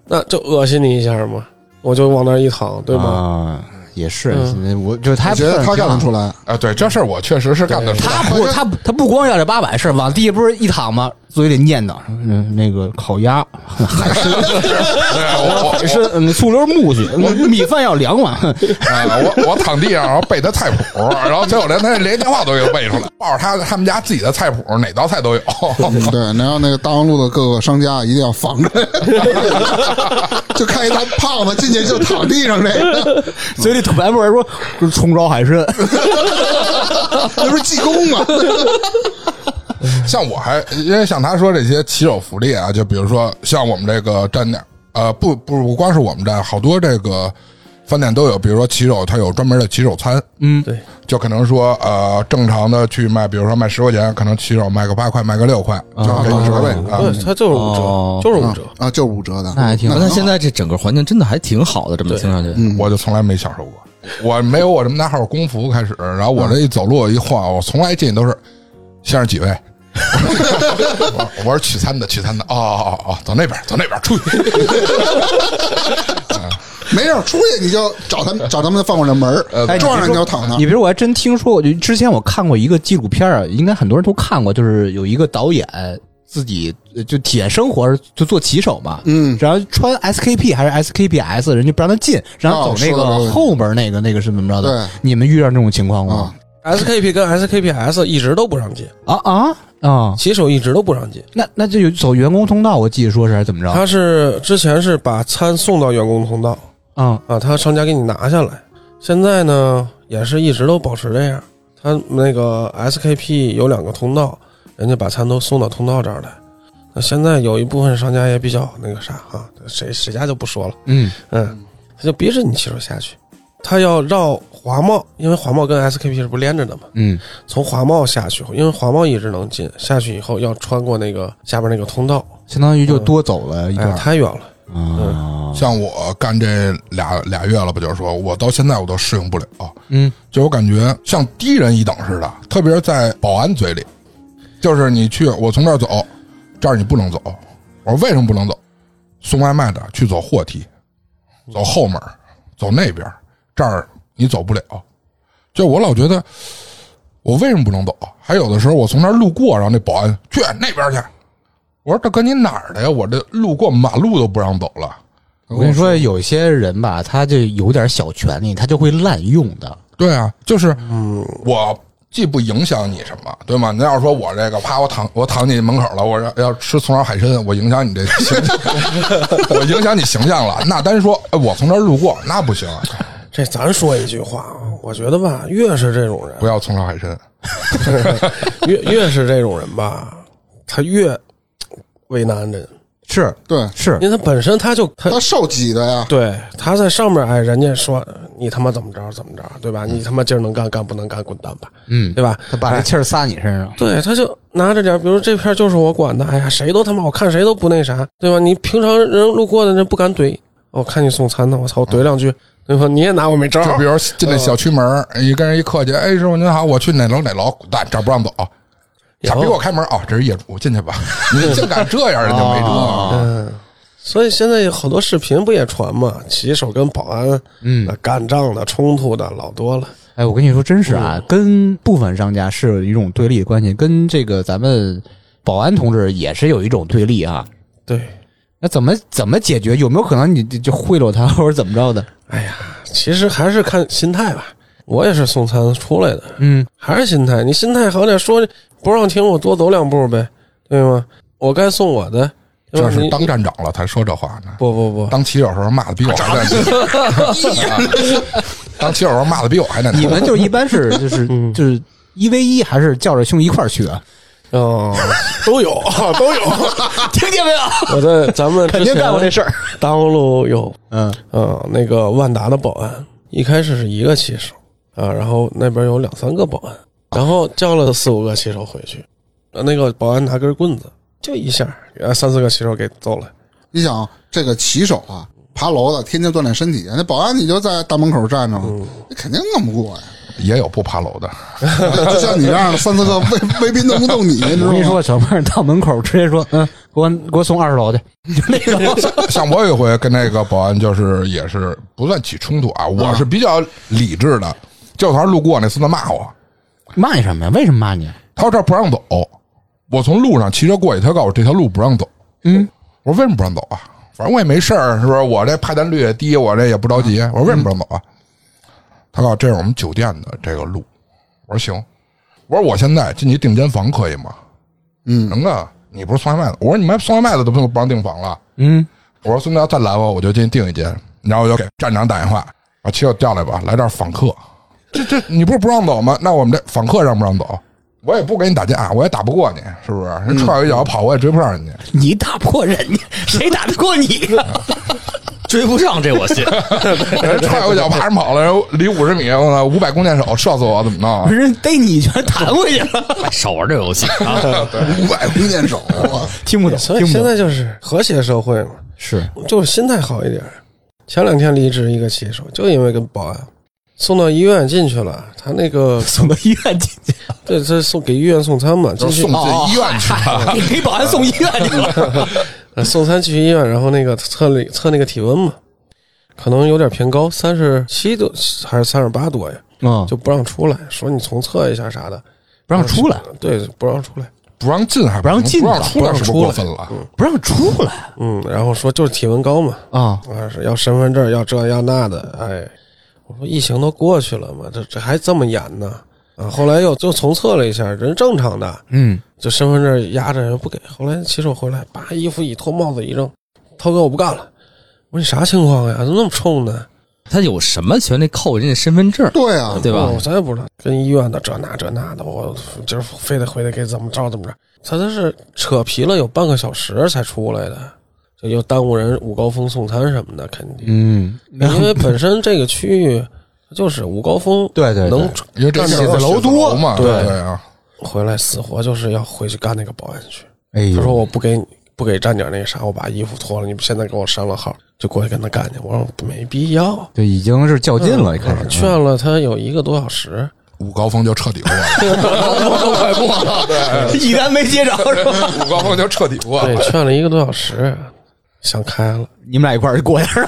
那就恶心你一下嘛，我就往那儿一躺，对吗？啊，也是，嗯我就他觉得他干得出来。啊，对，这事儿我确实是干得出来。他不，他他不光要这八百，是往地下不是一躺吗？嘴里念叨，嗯，那个烤鸭、海参、我海参，嗯，醋溜木须，嗯米饭要两碗。啊，我我躺地上，然后背他菜谱，然后结果连他连电话都给背出来，抱着他他们家自己的菜谱，哪道菜都有。嗯对，然后那个大望路的各个商家一定要防着，就看一大胖子进去就躺地上这个，嘴里吐白沫儿说葱烧海参，那不是济公吗？像我还因为像他说这些骑手福利啊，就比如说像我们这个站点，呃，不不不光是我们站，好多这个饭店都有，比如说骑手他有专门的骑手餐，嗯，对，就可能说呃正常的去卖，比如说卖十块钱，可能骑手卖个八块，卖个六块，就给你折呗啊。对，他就是五折，哦就是五折。啊，就是五折的，那还挺好那现在这整个环境真的还挺好的，这么听上去，我就从来没享受过，我没有我这么大号工服开始，然后我这一走路一晃，我从来进去都是先生几位。我我是取餐的，取餐的。哦哦哦哦，走那边，走那边，出去。没事出去你就找他们找他们的饭馆的门呃儿，撞上你就躺那儿。你比如我还真听说过，就之前我看过一个纪录片啊，应该很多人都看过，就是有一个导演自己呃就体验生活，就做骑手嘛，嗯然后穿 SKP 还是 SKPS，人家不让他进，然后走那个后门那个那个是怎么着的？对你们遇上这种情况吗？SKP 跟 SKPS 一直都不让进，啊啊啊！骑手一直都不让进。那那就有走员工通道，我记得说是还是怎么着？他是之前是把餐送到员工通道啊啊，他商家给你拿下来。现在呢，也是一直都保持这样。他那个 SKP 有两个通道，人家把餐都送到通道这儿来。那现在有一部分商家也比较那个啥啊，谁谁家就不说了，嗯嗯，他就逼着你骑手下去，他要绕华贸，因为华贸跟 SKP 是不连着的嘛，嗯从华贸下去，因为华贸一直能进，下去以后要穿过那个下边那个通道，相当于就多走了一哎，太远了。啊。像我干这俩俩月了吧，就是说我到现在我都适应不了，嗯就我感觉像低人一等似的，特别是在保安嘴里，就是你去，我从这儿走，这儿你不能走。我说为什么不能走？送外卖的去走货梯，走后门，走那边，这儿你走不了。就我老觉得，我为什么不能走？还有的时候我从那儿路过，然后那保安去那边去。我说大哥，你哪儿的呀？我这路过马路都不让走了。我跟你说，有些人吧，他就有点小权利，他就会滥用的。对啊，就是我既不影响你什么，对吗？你要是说我这个，啪，我躺我躺你门口了，我要要吃葱烧海参，我影响你这形象，我影响你形象了。那单说哎我从这儿路过，那不行，这咱说一句话啊，我觉得吧，越是这种人，不要葱烧海参。越越是这种人吧，他越为难人，是对，是，因为他本身他就他他受挤的呀，对他在上面，哎，人家说你他妈怎么着怎么着，对吧？你他妈今儿能干干不能干，滚蛋吧，嗯，对吧？他把这气儿撒你身上。对，他就拿着点，比如这片就是我管的，哎呀，谁都他妈我看谁都不那啥，对吧？你平常人路过的人不敢怼，我看你送餐呢，我操，我怼两句，对吧？你也拿我没招儿就比如进那小区门儿，一跟人一客气，哎，师傅您好，我去哪楼哪楼，滚蛋，这儿不让走。傻逼，给我开门啊！这是业主，进去吧。你竟敢这样，人家没辙。嗯，所以现在有好多视频不也传嘛？骑手跟保安嗯干仗的、冲突的老多了。哎，我跟你说，真是嗯啊，跟部分商家是有一种对立关系，跟这个咱们保安同志也是有一种对立啊。对，那怎么怎么解决？有没有可能你就就贿赂他，或者怎么着的？哎呀，其实还是看心态吧。我也是送餐出来的，嗯，还是心态。你心态好点，说不让停，我多走两步呗，对吗？我该送我的，这是当站长了才说这话呢。不不不，当骑手时候骂的比我还难听，当骑手时候骂的比我还难听。你们就一般是就是嗯就是一 v 一，还是叫着兄弟一块儿去啊？哦，都有 都有。听见没有？我在咱们肯定干过这事儿。大望路有嗯呃，那个万达的保安，一开始是一个骑手啊，然后那边有两三个保安，然后叫了四五个骑手回去，呃那个保安拿根棍子就一下，呃三四个骑手给揍了。你想这个骑手啊，爬楼的，天天锻炼身体，那保安你就在大门口站着嘛，你肯定弄不过呀。也有不爬楼的，就像你这样的三四个卫卫兵弄不动你？我跟你说，小妹儿到门口直接说，嗯，给我给我送二十楼去，就那种。像我有一回跟那个保安就是也是不算起冲突啊，我是比较理智的。教团路过那孙子骂我，骂你什么呀？为什么骂你？他说这不让走，我从路上骑车过去，他告诉我这条路不让走。嗯，我说为什么不让走啊？反正我也没事儿，是不是？我这派单率也低，我这也不着急。我说为什么不让走啊？他告诉我这是我们酒店的这个路。我说行。我说我现在进去订间房可以吗？嗯，能啊。你不是送外卖的？我说你们送外卖的都不不让订房了。嗯，我说孙子要再来我，我就进去订一间。然后我就给站长打电话，把骑手调来吧，来这儿访客。这这你不是不让走吗？那我们这访客让不让走？我也不跟你打架，我也打不过你，是不是？人踹我一脚跑，我也追不上人家。你打不过人家，谁打得过你呀？追不上这我信。人踹我一脚，爬上跑了，然后离五十米，我操，五百弓箭手射死我，怎么弄？人逮你一拳弹回去了，哎 少玩这游戏啊！五百弓箭手，我 听不懂，所以现。在就是和谐社会嘛，是就是心态好一点。前两天离职一个骑手，就因为跟保安送到医院进去了，他那个送到医院进去，对，这送给医院送餐嘛，进去就送到医院去了。给保安送医院去了。呃送餐去医院，然后那个测了测那个体温嘛，可能有点偏高，三十七度还是三十八度呀，嗯，就不让出来，说你重测一下啥的，不让出来，对，不让出来，不让进还不让进不让出来，过分了？不让出来嗯，然后说就是体温高嘛，啊！要身份证，要这要那的，哎，我说疫情都过去了嘛，这这还这么严呢？啊，后来又就重测了一下，人正常的，嗯，就身份证压着人不给。后来骑手回来，把衣服一脱，帽子一扔，涛哥我不干了。我说你啥情况呀？怎么那么冲呢？他有什么权利扣人家身份证？对啊，对吧哦我？咱也不知道，跟医院的这那这那的，我今儿非得回来给怎么着怎么着。他这是扯皮了有半个小时才出来的，就又耽误人午高峰送餐什么的，肯定。嗯，因为本身这个区域就是午高峰，对对对能因为这写写字楼多嘛，对对啊。回来死活就是要回去干那个保安去。哎，他说我不给你不给站点那啥，我把衣服脱了，你现在给我删了号，就过去跟他干去。我说没必要，就已经是较劲了，一开始劝了他有一个多小时，午高峰就彻底过了，都 快过了，一单没接着是吧？午高峰就彻底过对，了。劝了一个多小时，想开了，你们俩一块儿就过去了，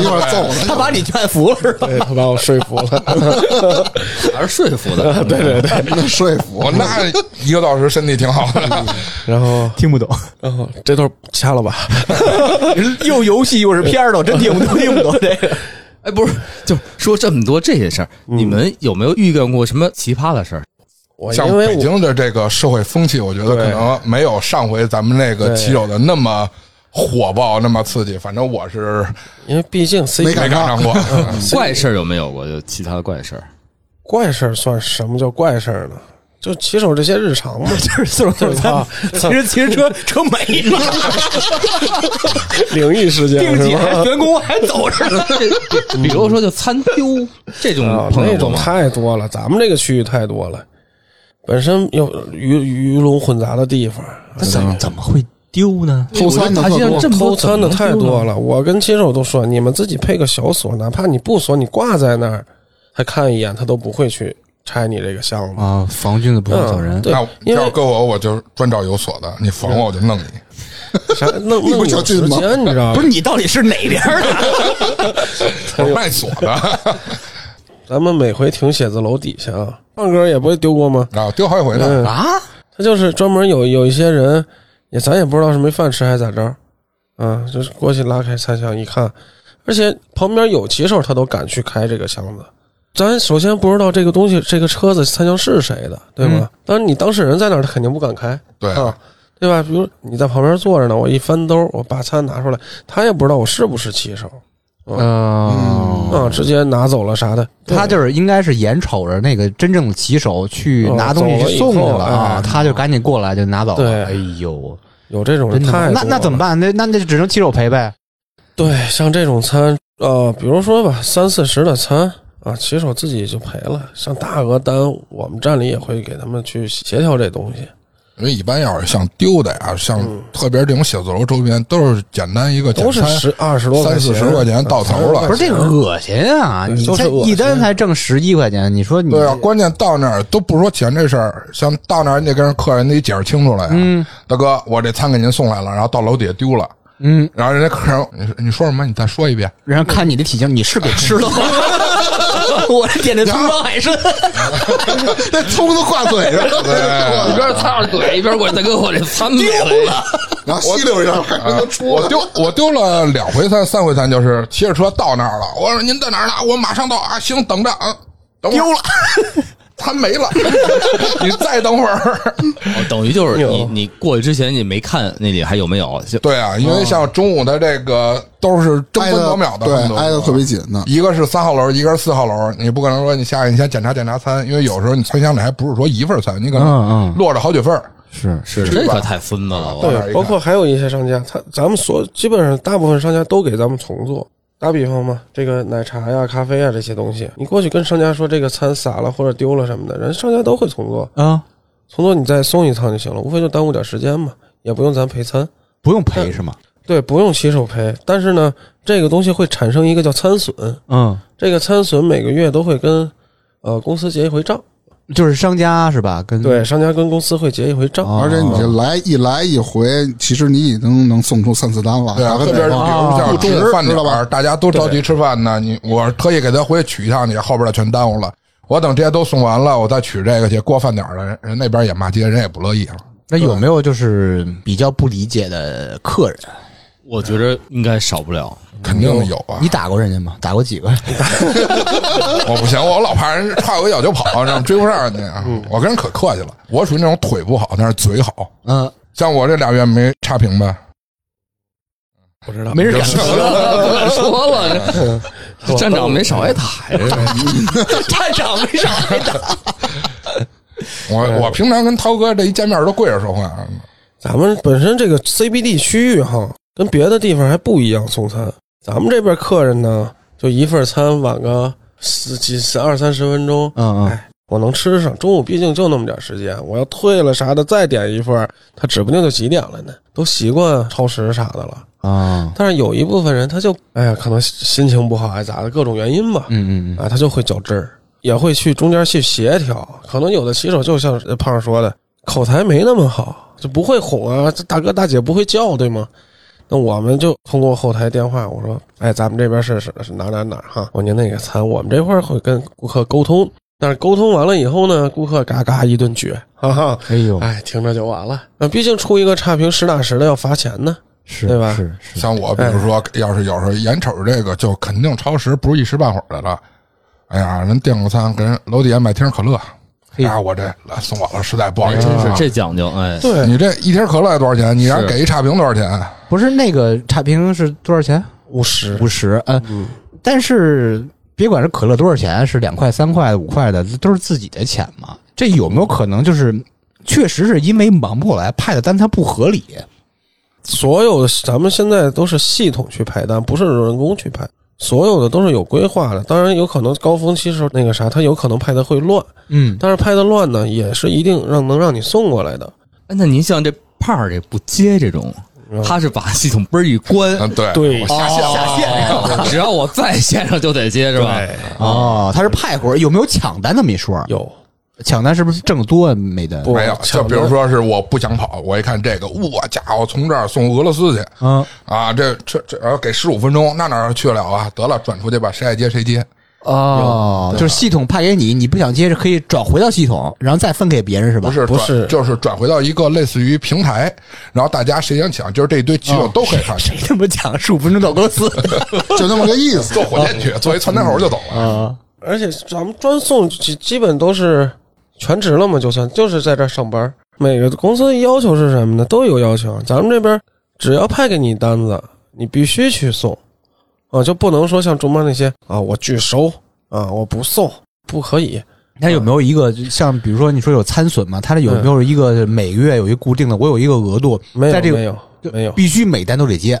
一块儿揍他。他把你劝服了是吧？对他把我说服了。还是说服的。对 对对，那说服那一个多小时身体挺好的，然后听不懂，然后这段掐了吧，又游戏又是片儿的，我真听不懂，听不懂这个。哎，不是，就说这么多这些事儿，你们有没有遇见过什么奇葩的事儿？我像因为北京的这个社会风气，我觉得可能没有上回咱们那个骑手的那么火爆，那么刺激。反正我是因为毕竟 C 没没赶上过。怪事儿有没有过？就其他的怪事儿？怪事儿算什么叫怪事儿呢？就骑手这些日常嘛，就是岁数岁数对吧其实骑着车车没了，灵异事件并且是吧？员工还走着呢。比如说就餐丢这种啊，那种朋友？太多了，咱们这个区域太多了，本身又鱼鱼龙混杂的地方，怎么怎么会丢呢？偷餐的他特多现在这么多偷餐的太多了。我跟新手都说，你们自己配个小锁，哪怕你不锁，你挂在那儿，他看一眼，他都不会去拆你这个箱子。啊，防君子不防小人嗯。对那因为要搁我，我就专找有锁的，你防我，我就弄你。啥 弄你不弄有时较劲吗间，你知道吗？不是你到底是哪边的？我是卖锁的，咱们每回停写字楼底下啊，胖哥也不会丢过吗？啊，丢好几回呢。嗯，啊？他就是专门有有一些人，也咱也不知道是没饭吃还是咋着，啊，就是过去拉开餐箱一看，而且旁边有骑手，他都敢去开这个箱子。咱首先不知道这个东西，这个车子餐箱是谁的，对吗？当然，你当事人在那儿，他肯定不敢开，对啊，对吧？比如你在旁边坐着呢，我一翻兜，我把餐拿出来，他也不知道我是不是骑手，嗯，啊，直接拿走了啥的。他就是应该是眼瞅着那个真正的骑手去拿东西去送去了啊哎，他就赶紧过来就拿走了。对哎呦，有这种人？太那那怎么？办？那那那就只能骑手赔呗。对，像这种餐，呃，比如说吧，三四十的餐啊，骑手自己就赔了。像大额单，我们站里也会给他们去协调这东西，因为一般要是像丢的呀，像特别这种写字楼周边，都是简单一个简都是餐，十二十多三，四十块钱到头了不是这个恶心啊！你才一单才挣十一块钱，你说你对啊，关键到那儿都不说钱这事儿，像到那儿你得跟人客人得解释清楚了呀。嗯大哥，我这餐给您送来了，然后到楼底下丢了，嗯，然后人家客人，你你说什么？你再说一遍。人家看你的体型，你是给 吃了吗？我这点的葱烧海参，那葱都挂嘴上了，一边擦着嘴一边过去，大哥，我这餐丢了。然后吸溜一下，海参就出来我丢我丢了两回餐，三回餐就是骑着车到那儿了。我说您在哪儿呢？我马上到啊，行，等着啊。等丢了，餐没了，你再等会儿。哦等于就是你你过去之前你没看那里还有没有？对啊，因为像中午的这个都是争分夺秒的，对挨的特别紧的。一个是三号楼，一个是四号楼，你不可能说你下去你先检查检查餐，因为有时候你餐箱里还不是说一份餐，你可嗯能嗯落着好几份儿。是是这可太孙子了。对，包括还有一些商家，他咱们所基本上大部分商家都给咱们重做。打比方嘛，这个奶茶呀、咖啡啊这些东西，你过去跟商家说这个餐洒了或者丢了什么的，人商家都会重做，啊，重做你再送一趟就行了，无非就耽误点时间嘛，也不用咱赔餐。不用赔是吗？对，不用骑手赔，但是呢，这个东西会产生一个叫餐损，嗯，这个餐损每个月都会跟呃公司结一回账，就是商家是吧？跟对，商家跟公司会结一回账。哦而且你这来一来一回，其实你已经能送出三四单了，对啊，打个特别是比如像中午饭点知道吧儿，大家都着急吃饭呢，你我特意给他回去取一趟，去后边的全耽误了。我等这些都送完了，我再取这个去过饭点儿了，人人那边也骂街，人也不乐意了。那有没有就是比较不理解的客人？我觉得应该少不了。肯定有啊你！打过人家吗？打过几个？我不行，我老怕人踹我一脚就跑，让追不上人家啊。我跟人可客气了，我属于那种腿不好，但是嘴好。嗯，像我这俩月没差评呗，不知道，没人敢不敢说了，这 站长没少挨打呀。站长没少挨打。我我平常跟涛哥这一见面都跪着说话。咱们本身这个 CBD 区域哈，跟别的地方还不一样送餐。咱们这边客人呢，就一份餐晚个十几十二三十分钟，嗯嗯，哎，我能吃上。中午毕竟就那么点时间，我要退了啥的再点一份，他指不定就几点了呢，都习惯超时啥的了。啊，但是有一部分人他就哎呀，可能心情不好还咋的，各种原因吧，嗯嗯嗯，啊，他就会较真儿，也会去中间去协调。可能有的骑手就像胖儿说的，口才没那么好，就不会哄啊，这大哥大姐不会叫，对吗？那我们就通过后台电话，我说，哎，咱们这边是是是哪哪哪哈，我您那个餐，我们这块会跟顾客沟通，但是沟通完了以后呢，顾客嘎嘎一顿撅，哈哈，哎呦，哎，听着就完了。那毕竟出一个差评，实打实的要罚钱呢。是对吧是是，像我，比如说，要是有时候眼瞅着这个，就肯定超时，不是一时半会儿的了。哎呀，人订个餐，给人楼底下买瓶可乐，哎呀，我这来送晚了，实在不好意思真是啊。这讲究，哎，对，你这一瓶可乐多少钱？你让人给一差评多少钱？不是那个差评是多少钱？五十，五十，呃，嗯，但是别管是可乐多少钱，是两块、三块、五块的，都是自己的钱嘛。这有没有可能就是确实是因为忙不过来，派的单它不合理？所有的咱们现在都是系统去排单，不是人工去排，所有的都是有规划的。当然有可能高峰期时候那个啥，他有可能派的会乱，嗯，但是派的乱呢，也是一定让能让你送过来的。哎那您像这胖儿这不接这种，他是把系统嘣儿一关，嗯，对。对。我下线了下线，只要我在线上就得接是吧？对，哦，他是派活，有没有抢单那么一说？有抢单是不是挣多啊？没单？不没有，就比如说是我不想跑，我一看这个，我家伙从这儿送俄罗斯去嗯，啊，这这这然后给十五分钟，那哪儿去得了啊？得了，转出去吧，谁爱接谁接。哦，就是系统派给你，你不想接是可以转回到系统，然后再分给别人是吧？不是转不是就是转回到一个类似于平台，然后大家谁想抢，就是这一堆骑手都可以上去，这么讲，十五分钟到俄罗斯 就那么个意思。坐火箭去，坐一窜天猴就走了。啊？而且咱们专送基基本都是全职了嘛，就算就是在这儿上班。每个公司的要求是什么呢？都有要求。咱们这边只要派给你单子，你必须去送啊，就不能说像中班那些啊，我拒收啊，我不送，不可以。他有没有一个像比如说你说有参损嘛？他这有没有一个每个月有一个固定的？我有一个额度，没有在这个没有没有，必须每单都得接，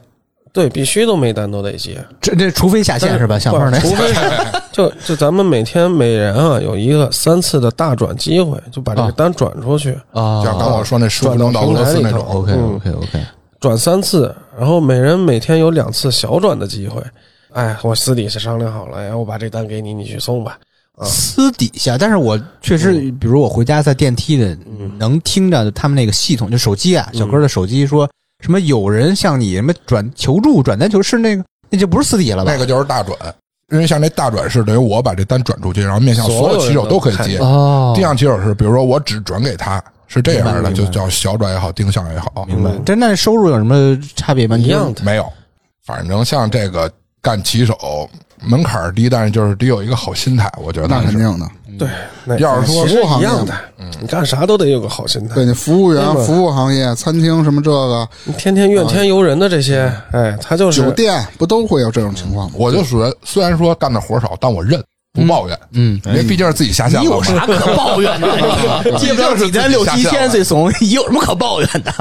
对，必须都每单都得接。这这除非下线是吧？小胖那不除非 就就咱们每天每人啊有一个三次的大转机会，就把这个啊单转出去，啊像刚我说那十五分钟到俄罗斯那种，OK 嗯 OK OK，转三次，然后每人每天有两次小转的机会。哎，我私底下商量好了，哎，我把这单给你，你去送吧。私底下，但是我确实，比如我回家在电梯的，能听着他们那个系统，就手机啊，小哥的手机说什么有人向你什么转求助转单求是那个，那就不是私底下了吧？那个就是大转。因为像这大转是等于我把这单转出去，然后面向所有骑手都可以接。哦定向骑手是，比如说我只转给他，是这样的，就叫小转也好，定向也好，明白。但那收入有什么差别吗？一样的没有。反正像这个干骑手门槛低，但是就是得有一个好心态，我觉得。那肯定的，对，那要是说服务行业一样的，你干啥都得有个好心态对。你服务员服务行业、餐厅什么这个你天天怨天尤人的这些，哎，他就是酒店，不都会有这种情况吗？我就属于虽然说干的活少，但我认不抱怨，嗯，因为毕竟是自己下线。你有啥可抱怨的？接不了几天六七天最怂，你有什么可抱怨的？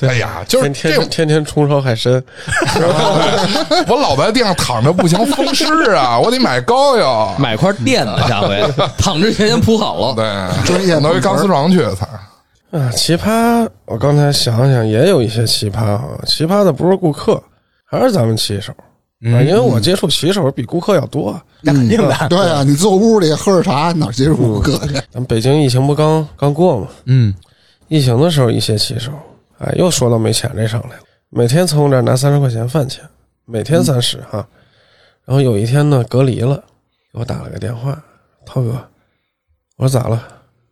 哎呀，就是天天天天冲烧海参，我老在地上躺着不行，风湿啊，我得买膏药。买块垫子，下回躺之前先铺好了。对，专业到一钢丝床去，操！啊，奇葩！我刚才想想，也有一些奇葩啊。奇葩的不是顾客，还是咱们骑手啊，因为我接触骑手比顾客要多。那肯定的。对啊，你坐屋里喝着茶，哪接触顾客去？咱们北京疫情不刚刚过吗？嗯，疫情的时候，一些骑手，哎，又说到没钱这上来了。每天从我这儿拿三十块钱饭钱，每天三十哈。然后有一天呢，隔离了，给我打了个电话，涛哥，我说咋了？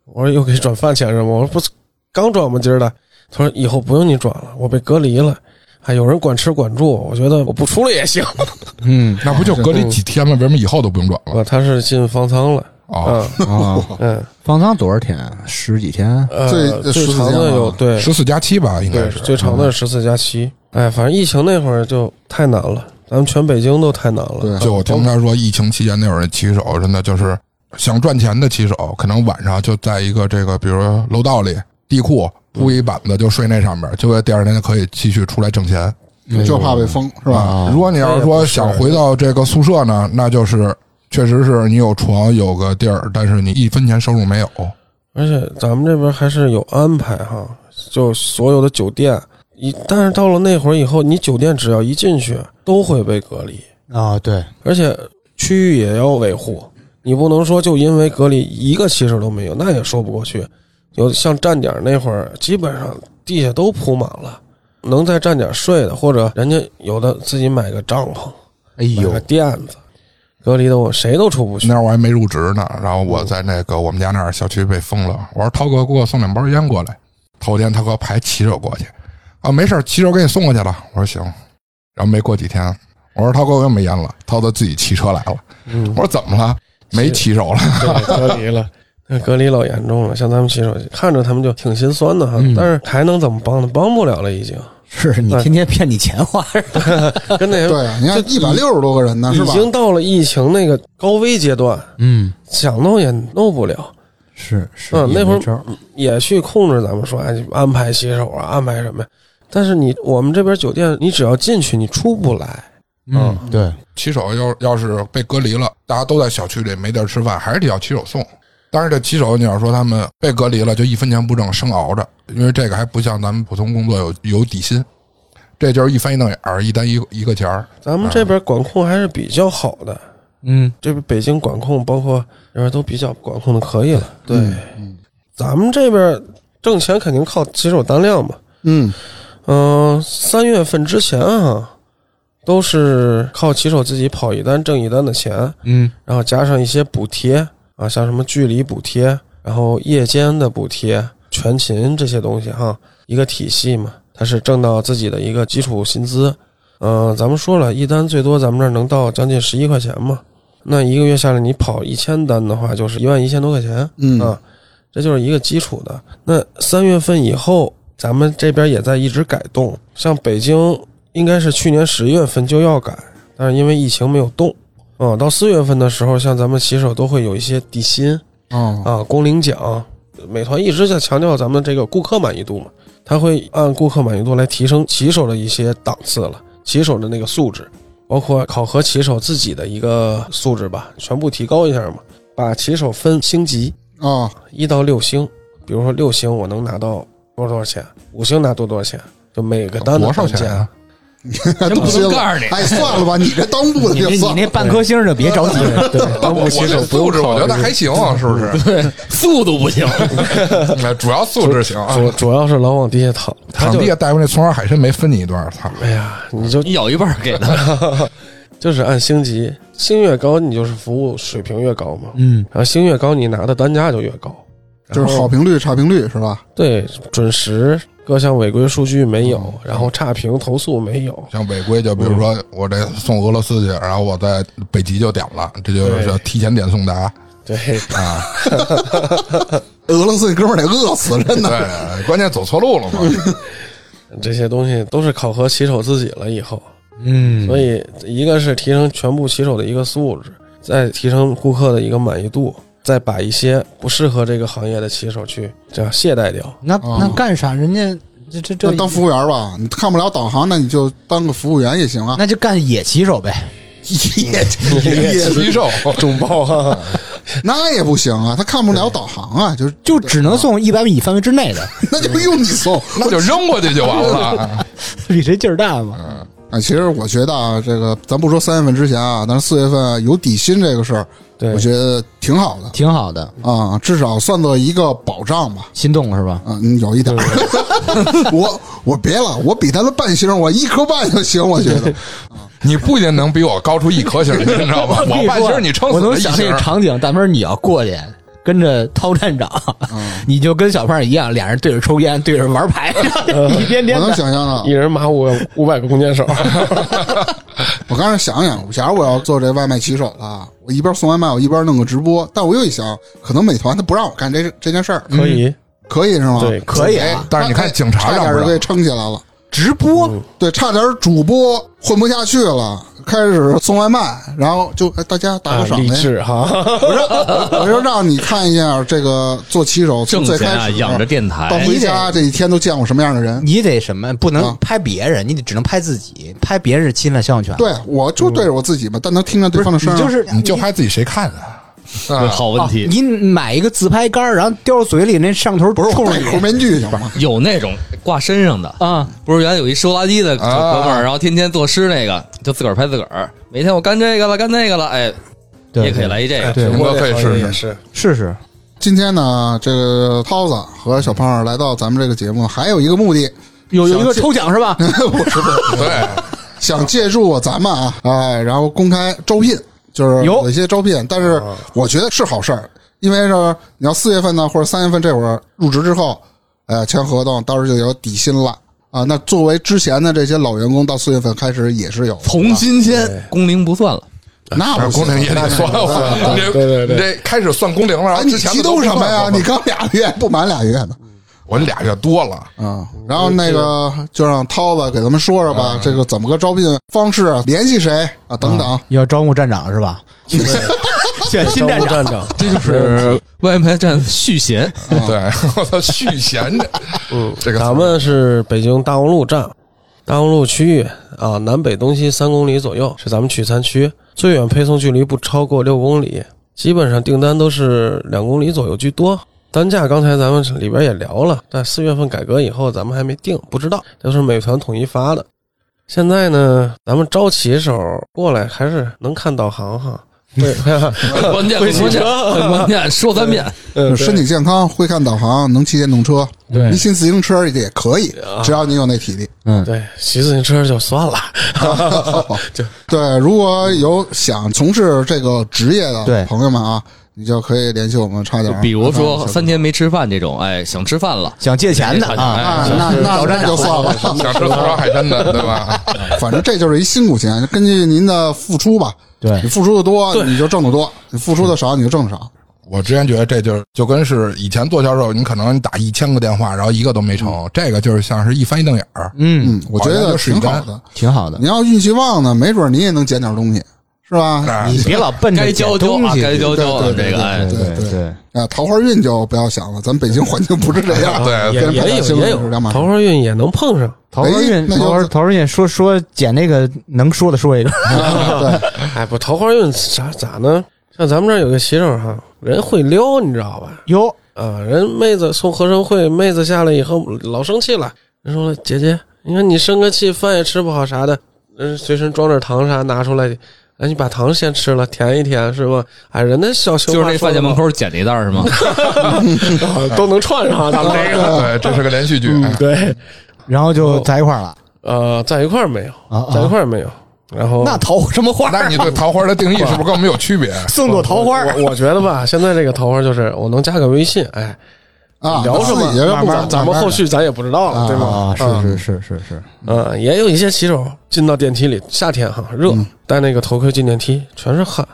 我说又给转饭钱是吗？我说不是刚转吗？今儿的。他说以后不用你转了，我被隔离了，还有人管吃管住，我觉得我不出来也行。嗯那不就隔离几天吗？为什么以后都不用转了？啊，他是进方舱了，哦，嗯啊，嗯方舱多少天？十几天？呃，最最长的有对十四加七吧，应该，是。最长的是十四加七。哎，反正疫情那会儿就太难了，咱们全北京都太难了。对就我听他说，疫情期间那会儿骑手真的就是想赚钱的骑手，可能晚上就在一个这个，比如说楼道里地库铺一板子就睡那上面，就为第二天就可以继续出来挣钱。就怕被封是吧？啊如果你要是说想回到这个宿舍呢，那就是确实是你有床有个地儿，但是你一分钱收入没有。而且咱们这边还是有安排哈，就所有的酒店一，但是到了那会儿以后，你酒店只要一进去都会被隔离，啊，对，而且区域也要维护，你不能说就因为隔离一个骑手都没有，那也说不过去。有像站点那会儿，基本上地下都铺满了，能在站点睡的，或者人家有的自己买个帐篷，哎呦买个，垫子，隔离的我谁都出不去那。会儿我还没入职呢，然后我在那个我们家那儿小区被封了，我说涛哥给我送两包烟过来。头天他给我排骑手过去，啊，没事儿骑手给你送过去了。我说行，然后没过几天，我说涛哥我又没烟了，涛哥自己骑车来了。嗯我，说怎么了？没骑手了。对，隔离了。那隔离老严重了，像咱们骑手看着他们就挺心酸的哈，嗯但是还能怎么帮呢？帮不了了，已经是你天天骗你钱花，跟那对啊，你看一百六十多个人呢，是已？经到了疫情那个高危阶段，嗯，想弄也弄不了。是是，嗯，那会儿也去控制咱们说，哎，安排骑手啊，安排什么呀？但是你我们这边酒店，你只要进去，你出不来。嗯，对，骑手要要是被隔离了，大家都在小区里没地儿吃饭，还是得要骑手送。但是这骑手，你要说他们被隔离了，就一分钱不挣，生熬着，因为这个还不像咱们普通工作有有底薪。这就是一翻一瞪眼儿，一单一一个钱儿。咱们这边管控还是比较好的，嗯，这边北京管控包括这边都比较管控的可以了。对，嗯咱们这边挣钱肯定靠骑手单量嘛。嗯嗯、三月份之前啊，都是靠骑手自己跑一单挣一单的钱，嗯，然后加上一些补贴啊，像什么距离补贴，然后夜间的补贴、全勤这些东西哈，一个体系嘛，它是挣到自己的一个基础薪资。嗯、咱们说了一单最多咱们这儿能到将近十一块钱嘛，那一个月下来你跑一千单的话，就是一万一千多块钱。嗯啊，这就是一个基础的。那三月份以后，咱们这边也在一直改动，像北京应该是去年十月份就要改，但是因为疫情没有动。啊，到四月份的时候，像咱们骑手都会有一些底薪哦啊、工龄奖。美团一直在强调咱们这个顾客满意度嘛，它会按顾客满意度来提升骑手的一些档次了，骑手的那个素质，包括考核骑手自己的一个素质吧，全部提高一下嘛，把骑手分星级，啊一到六星，比如说六星我能拿到多少多少钱，五星拿多多少钱，就每个单的多少单价钱啊？真不能告诉你，哎，算了吧，你这当部的你那就算了。你那半颗星就别着急了。对，当我这素质我觉得还行，是不是？对速度不行。哎主要素质行啊。主主要是老往地下躺，他就场地下大夫那葱花海参没分你一段，操！哎呀，你就你咬一半给他，就是按星级，星越高你就是服务水平越高嘛，嗯，然后星越高你拿的单价就越高，就是好评率、差评率是吧？对准时各项违规数据没有，然后差评投诉没有，像违规，就比如说我这送俄罗斯去，然后我在北极就点了，这就是叫提前点送达对，啊。俄罗斯那哥们得饿死，真的。对，关键走错路了嘛。这些东西都是考核骑手自己了以后。嗯，所以一个是提升全部骑手的一个素质，再提升顾客的一个满意度，再把一些不适合这个行业的骑手去这样懈怠掉。那哦那干啥？人家这这这那当服务员吧，你看不了导航，那你就当个服务员也行啊。那就干野骑手呗。野野骑手，中包啊，那也不行啊，他看不了导航啊，就是就只能送一百米范围之内的，那就用你送。那就扔过去就完了。比谁劲儿大嘛。啊，其实我觉得啊，这个咱不说三月份之前啊，但是四月份有底薪这个事儿，对我觉得挺好的挺好的，啊，至少算作一个保障吧。心动是吧？啊，嗯，有一点儿。我我别了，我比他的半星，我一颗半就行，我觉得。你不一定能比我高出一颗星，你知道吗？我半星你撑死了我能想那个。场景，但不是你要过去。跟着涛站长，你就跟小胖一样，俩人对着抽烟，对着玩牌，一天天我能的。想象到。一，人马五五百个弓箭手，我刚才想想，假如我要做这外卖骑手了，我一边送外卖，我一边弄个直播，但我又一想，可能美团他不让我干这这件事儿，可以，可以是吗？对可以但是你看警察让不让差点就给撑起来了。直播，对，差点主播混不下去了，开始送外卖，然后就哎大家打啊个赏呗。励志哈，我说让你看一下这个做骑手从最开始养着电台到，回家这一天都见过什么样的人。你得什么？不能啊拍别人，你得只能拍自己，拍别人是侵犯肖像权。对，我就对着我自己嘛，但能听见对方的声音。你就是你就拍自己谁看啊？好问题。你买一个自拍杆，然后叼到嘴里，那摄像头不是冲着你我戴口面具行吗？有那种挂身上的，啊！不是原来有一收垃圾的哥们啊儿，然后天天作诗那个，就自个儿拍自个儿。每天我干这个了，干那个了，哎，也可以来一这个。对我们可以试试试试。今天呢，这个涛子和小胖来到咱们这个节目，还有一个目的，有有一个抽奖是吧？不 是不是，对，想借助咱们啊，哎，然后公开招聘，就是有有一些招聘，但是我觉得是好事儿，因为是，你要四月份呢或者三月份这会儿入职之后，呃，签合同，到时候就有底薪了啊。那作为之前的这些老员工，到四月份开始也是有从新签，工龄不算了。那不是工龄也得算，你这 对对对你这开始算工龄了，然哎，你激动什么呀？你刚俩月不满俩月呢。我俩月多了，啊，然后那个就让涛子给咱们说说吧，这个怎么个招聘方式啊，联系谁啊，等等。要招募站长是吧？选 新站长。招募站，长，这就是外卖站续弦，对，我操，续弦的，嗯，这个咱们是北京大望路站，大望路区域啊，南北东西三公里左右是咱们取餐区，最远配送距离不超过六公里，基本上订单都是两公里左右居多。单价刚才咱们里边也聊了，但四月份改革以后咱们还没定，不知道，都是美团统一发的。现在呢，咱们招骑手过来还是能看导航哈。对，关键关键骑车关键，说三遍。嗯身体健康，会看导航，能骑电动车，对你骑自行车也可以，只要你有那体力。嗯，对，骑自行车就算了。对，如果有想从事这个职业的朋友们啊，你就可以联系我们差点儿。比如说啊三天没吃饭这种，哎，想吃饭了，想借钱的哎啊，啊，那那那就算了。想吃四川海参的，对吧？反正这就是一辛苦钱，根据您的付出吧。对你付出的多，你就挣得多；你付出的少，你就挣得少。我之前觉得这就是就跟是以前做销售，你可能你打一千个电话，然后一个都没成，这个就是像是一翻一瞪眼儿。嗯，嗯，我觉得挺好的。挺好的你。要运气旺呢，没准你也能捡点东西，是吧？啊你别老奔着该交交啊，捡东西该交交的对对这个，哎，对对对，啊，桃花运就不要想了，咱北京环境不是这样。对也有也有桃花运也能碰上。桃花运，桃花桃花运，说说捡那个能说的说一个，对，哎，不，桃花运咋咋呢？像咱们这儿有个骑手哈，人会撩，你知道吧？哟，啊，人妹子从合生会，妹子下来以后老生气了，人说姐姐，你看你生个气，饭也吃不好啥的，嗯随身装点糖啥拿出来，哎，你把糖先吃了，舔一舔是吧？哎，人家小熊就是那饭店门口捡一袋儿是吗？啊 都能串上，咱们这个。对，这是个连续剧。对，然后就在一块儿了。呃，在一块儿没有，在一块儿没有。然后那桃什么花？那你对桃花的定义是不是跟我们有区别？送朵桃花，我我觉得吧，现在这个桃花就是我能加个微信，哎，啊，聊什么慢慢咱们后续咱也不知道了，对吗？啊，是嗯是是是是，嗯，也有一些骑手进到电梯里，夏天哈热，戴那个头盔进电梯，全是汗。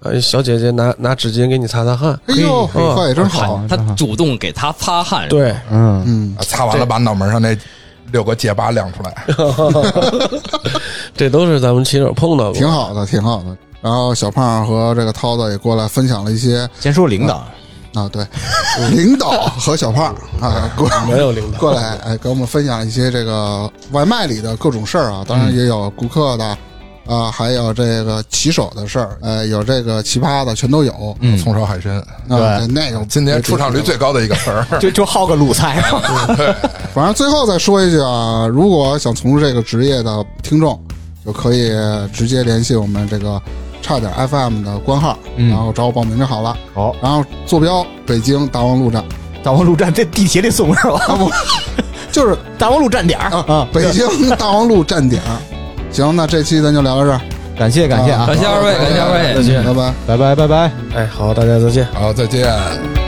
呃，小姐姐拿拿纸巾给你擦擦汗。哎呦，嘿话也真好。他主动给他擦汗，对，嗯，嗯，擦完了把脑门上那六个结疤亮出来。这都是咱们骑手碰到过。挺好的，挺好的。然后小胖和这个涛子也过来分享了一些先说领导，啊，对，领导和小胖啊过没有领导过来，哎，给我们分享一些这个外卖里的各种事儿啊，当然也有顾客的。啊，还有这个骑手的事儿，呃，有这个奇葩的，全都有。嗯葱烧海参，啊，那个 今年出场率最高的一个词儿。就就好个卤菜，反正最后再说一句啊，如果想从事这个职业的听众，就可以直接联系我们这个差点 FM 的官号，嗯然后找我报名就好了。好，然后坐标北京大望路站，大望路站这地铁里送是吧？啊不，就是大望路站点儿啊，北京大望路站点儿。行，那这期咱就聊到这儿，感谢感谢啊感，谢二位，感谢二位，再见拜拜。拜拜拜拜。哎，好，大家再见。好，再见。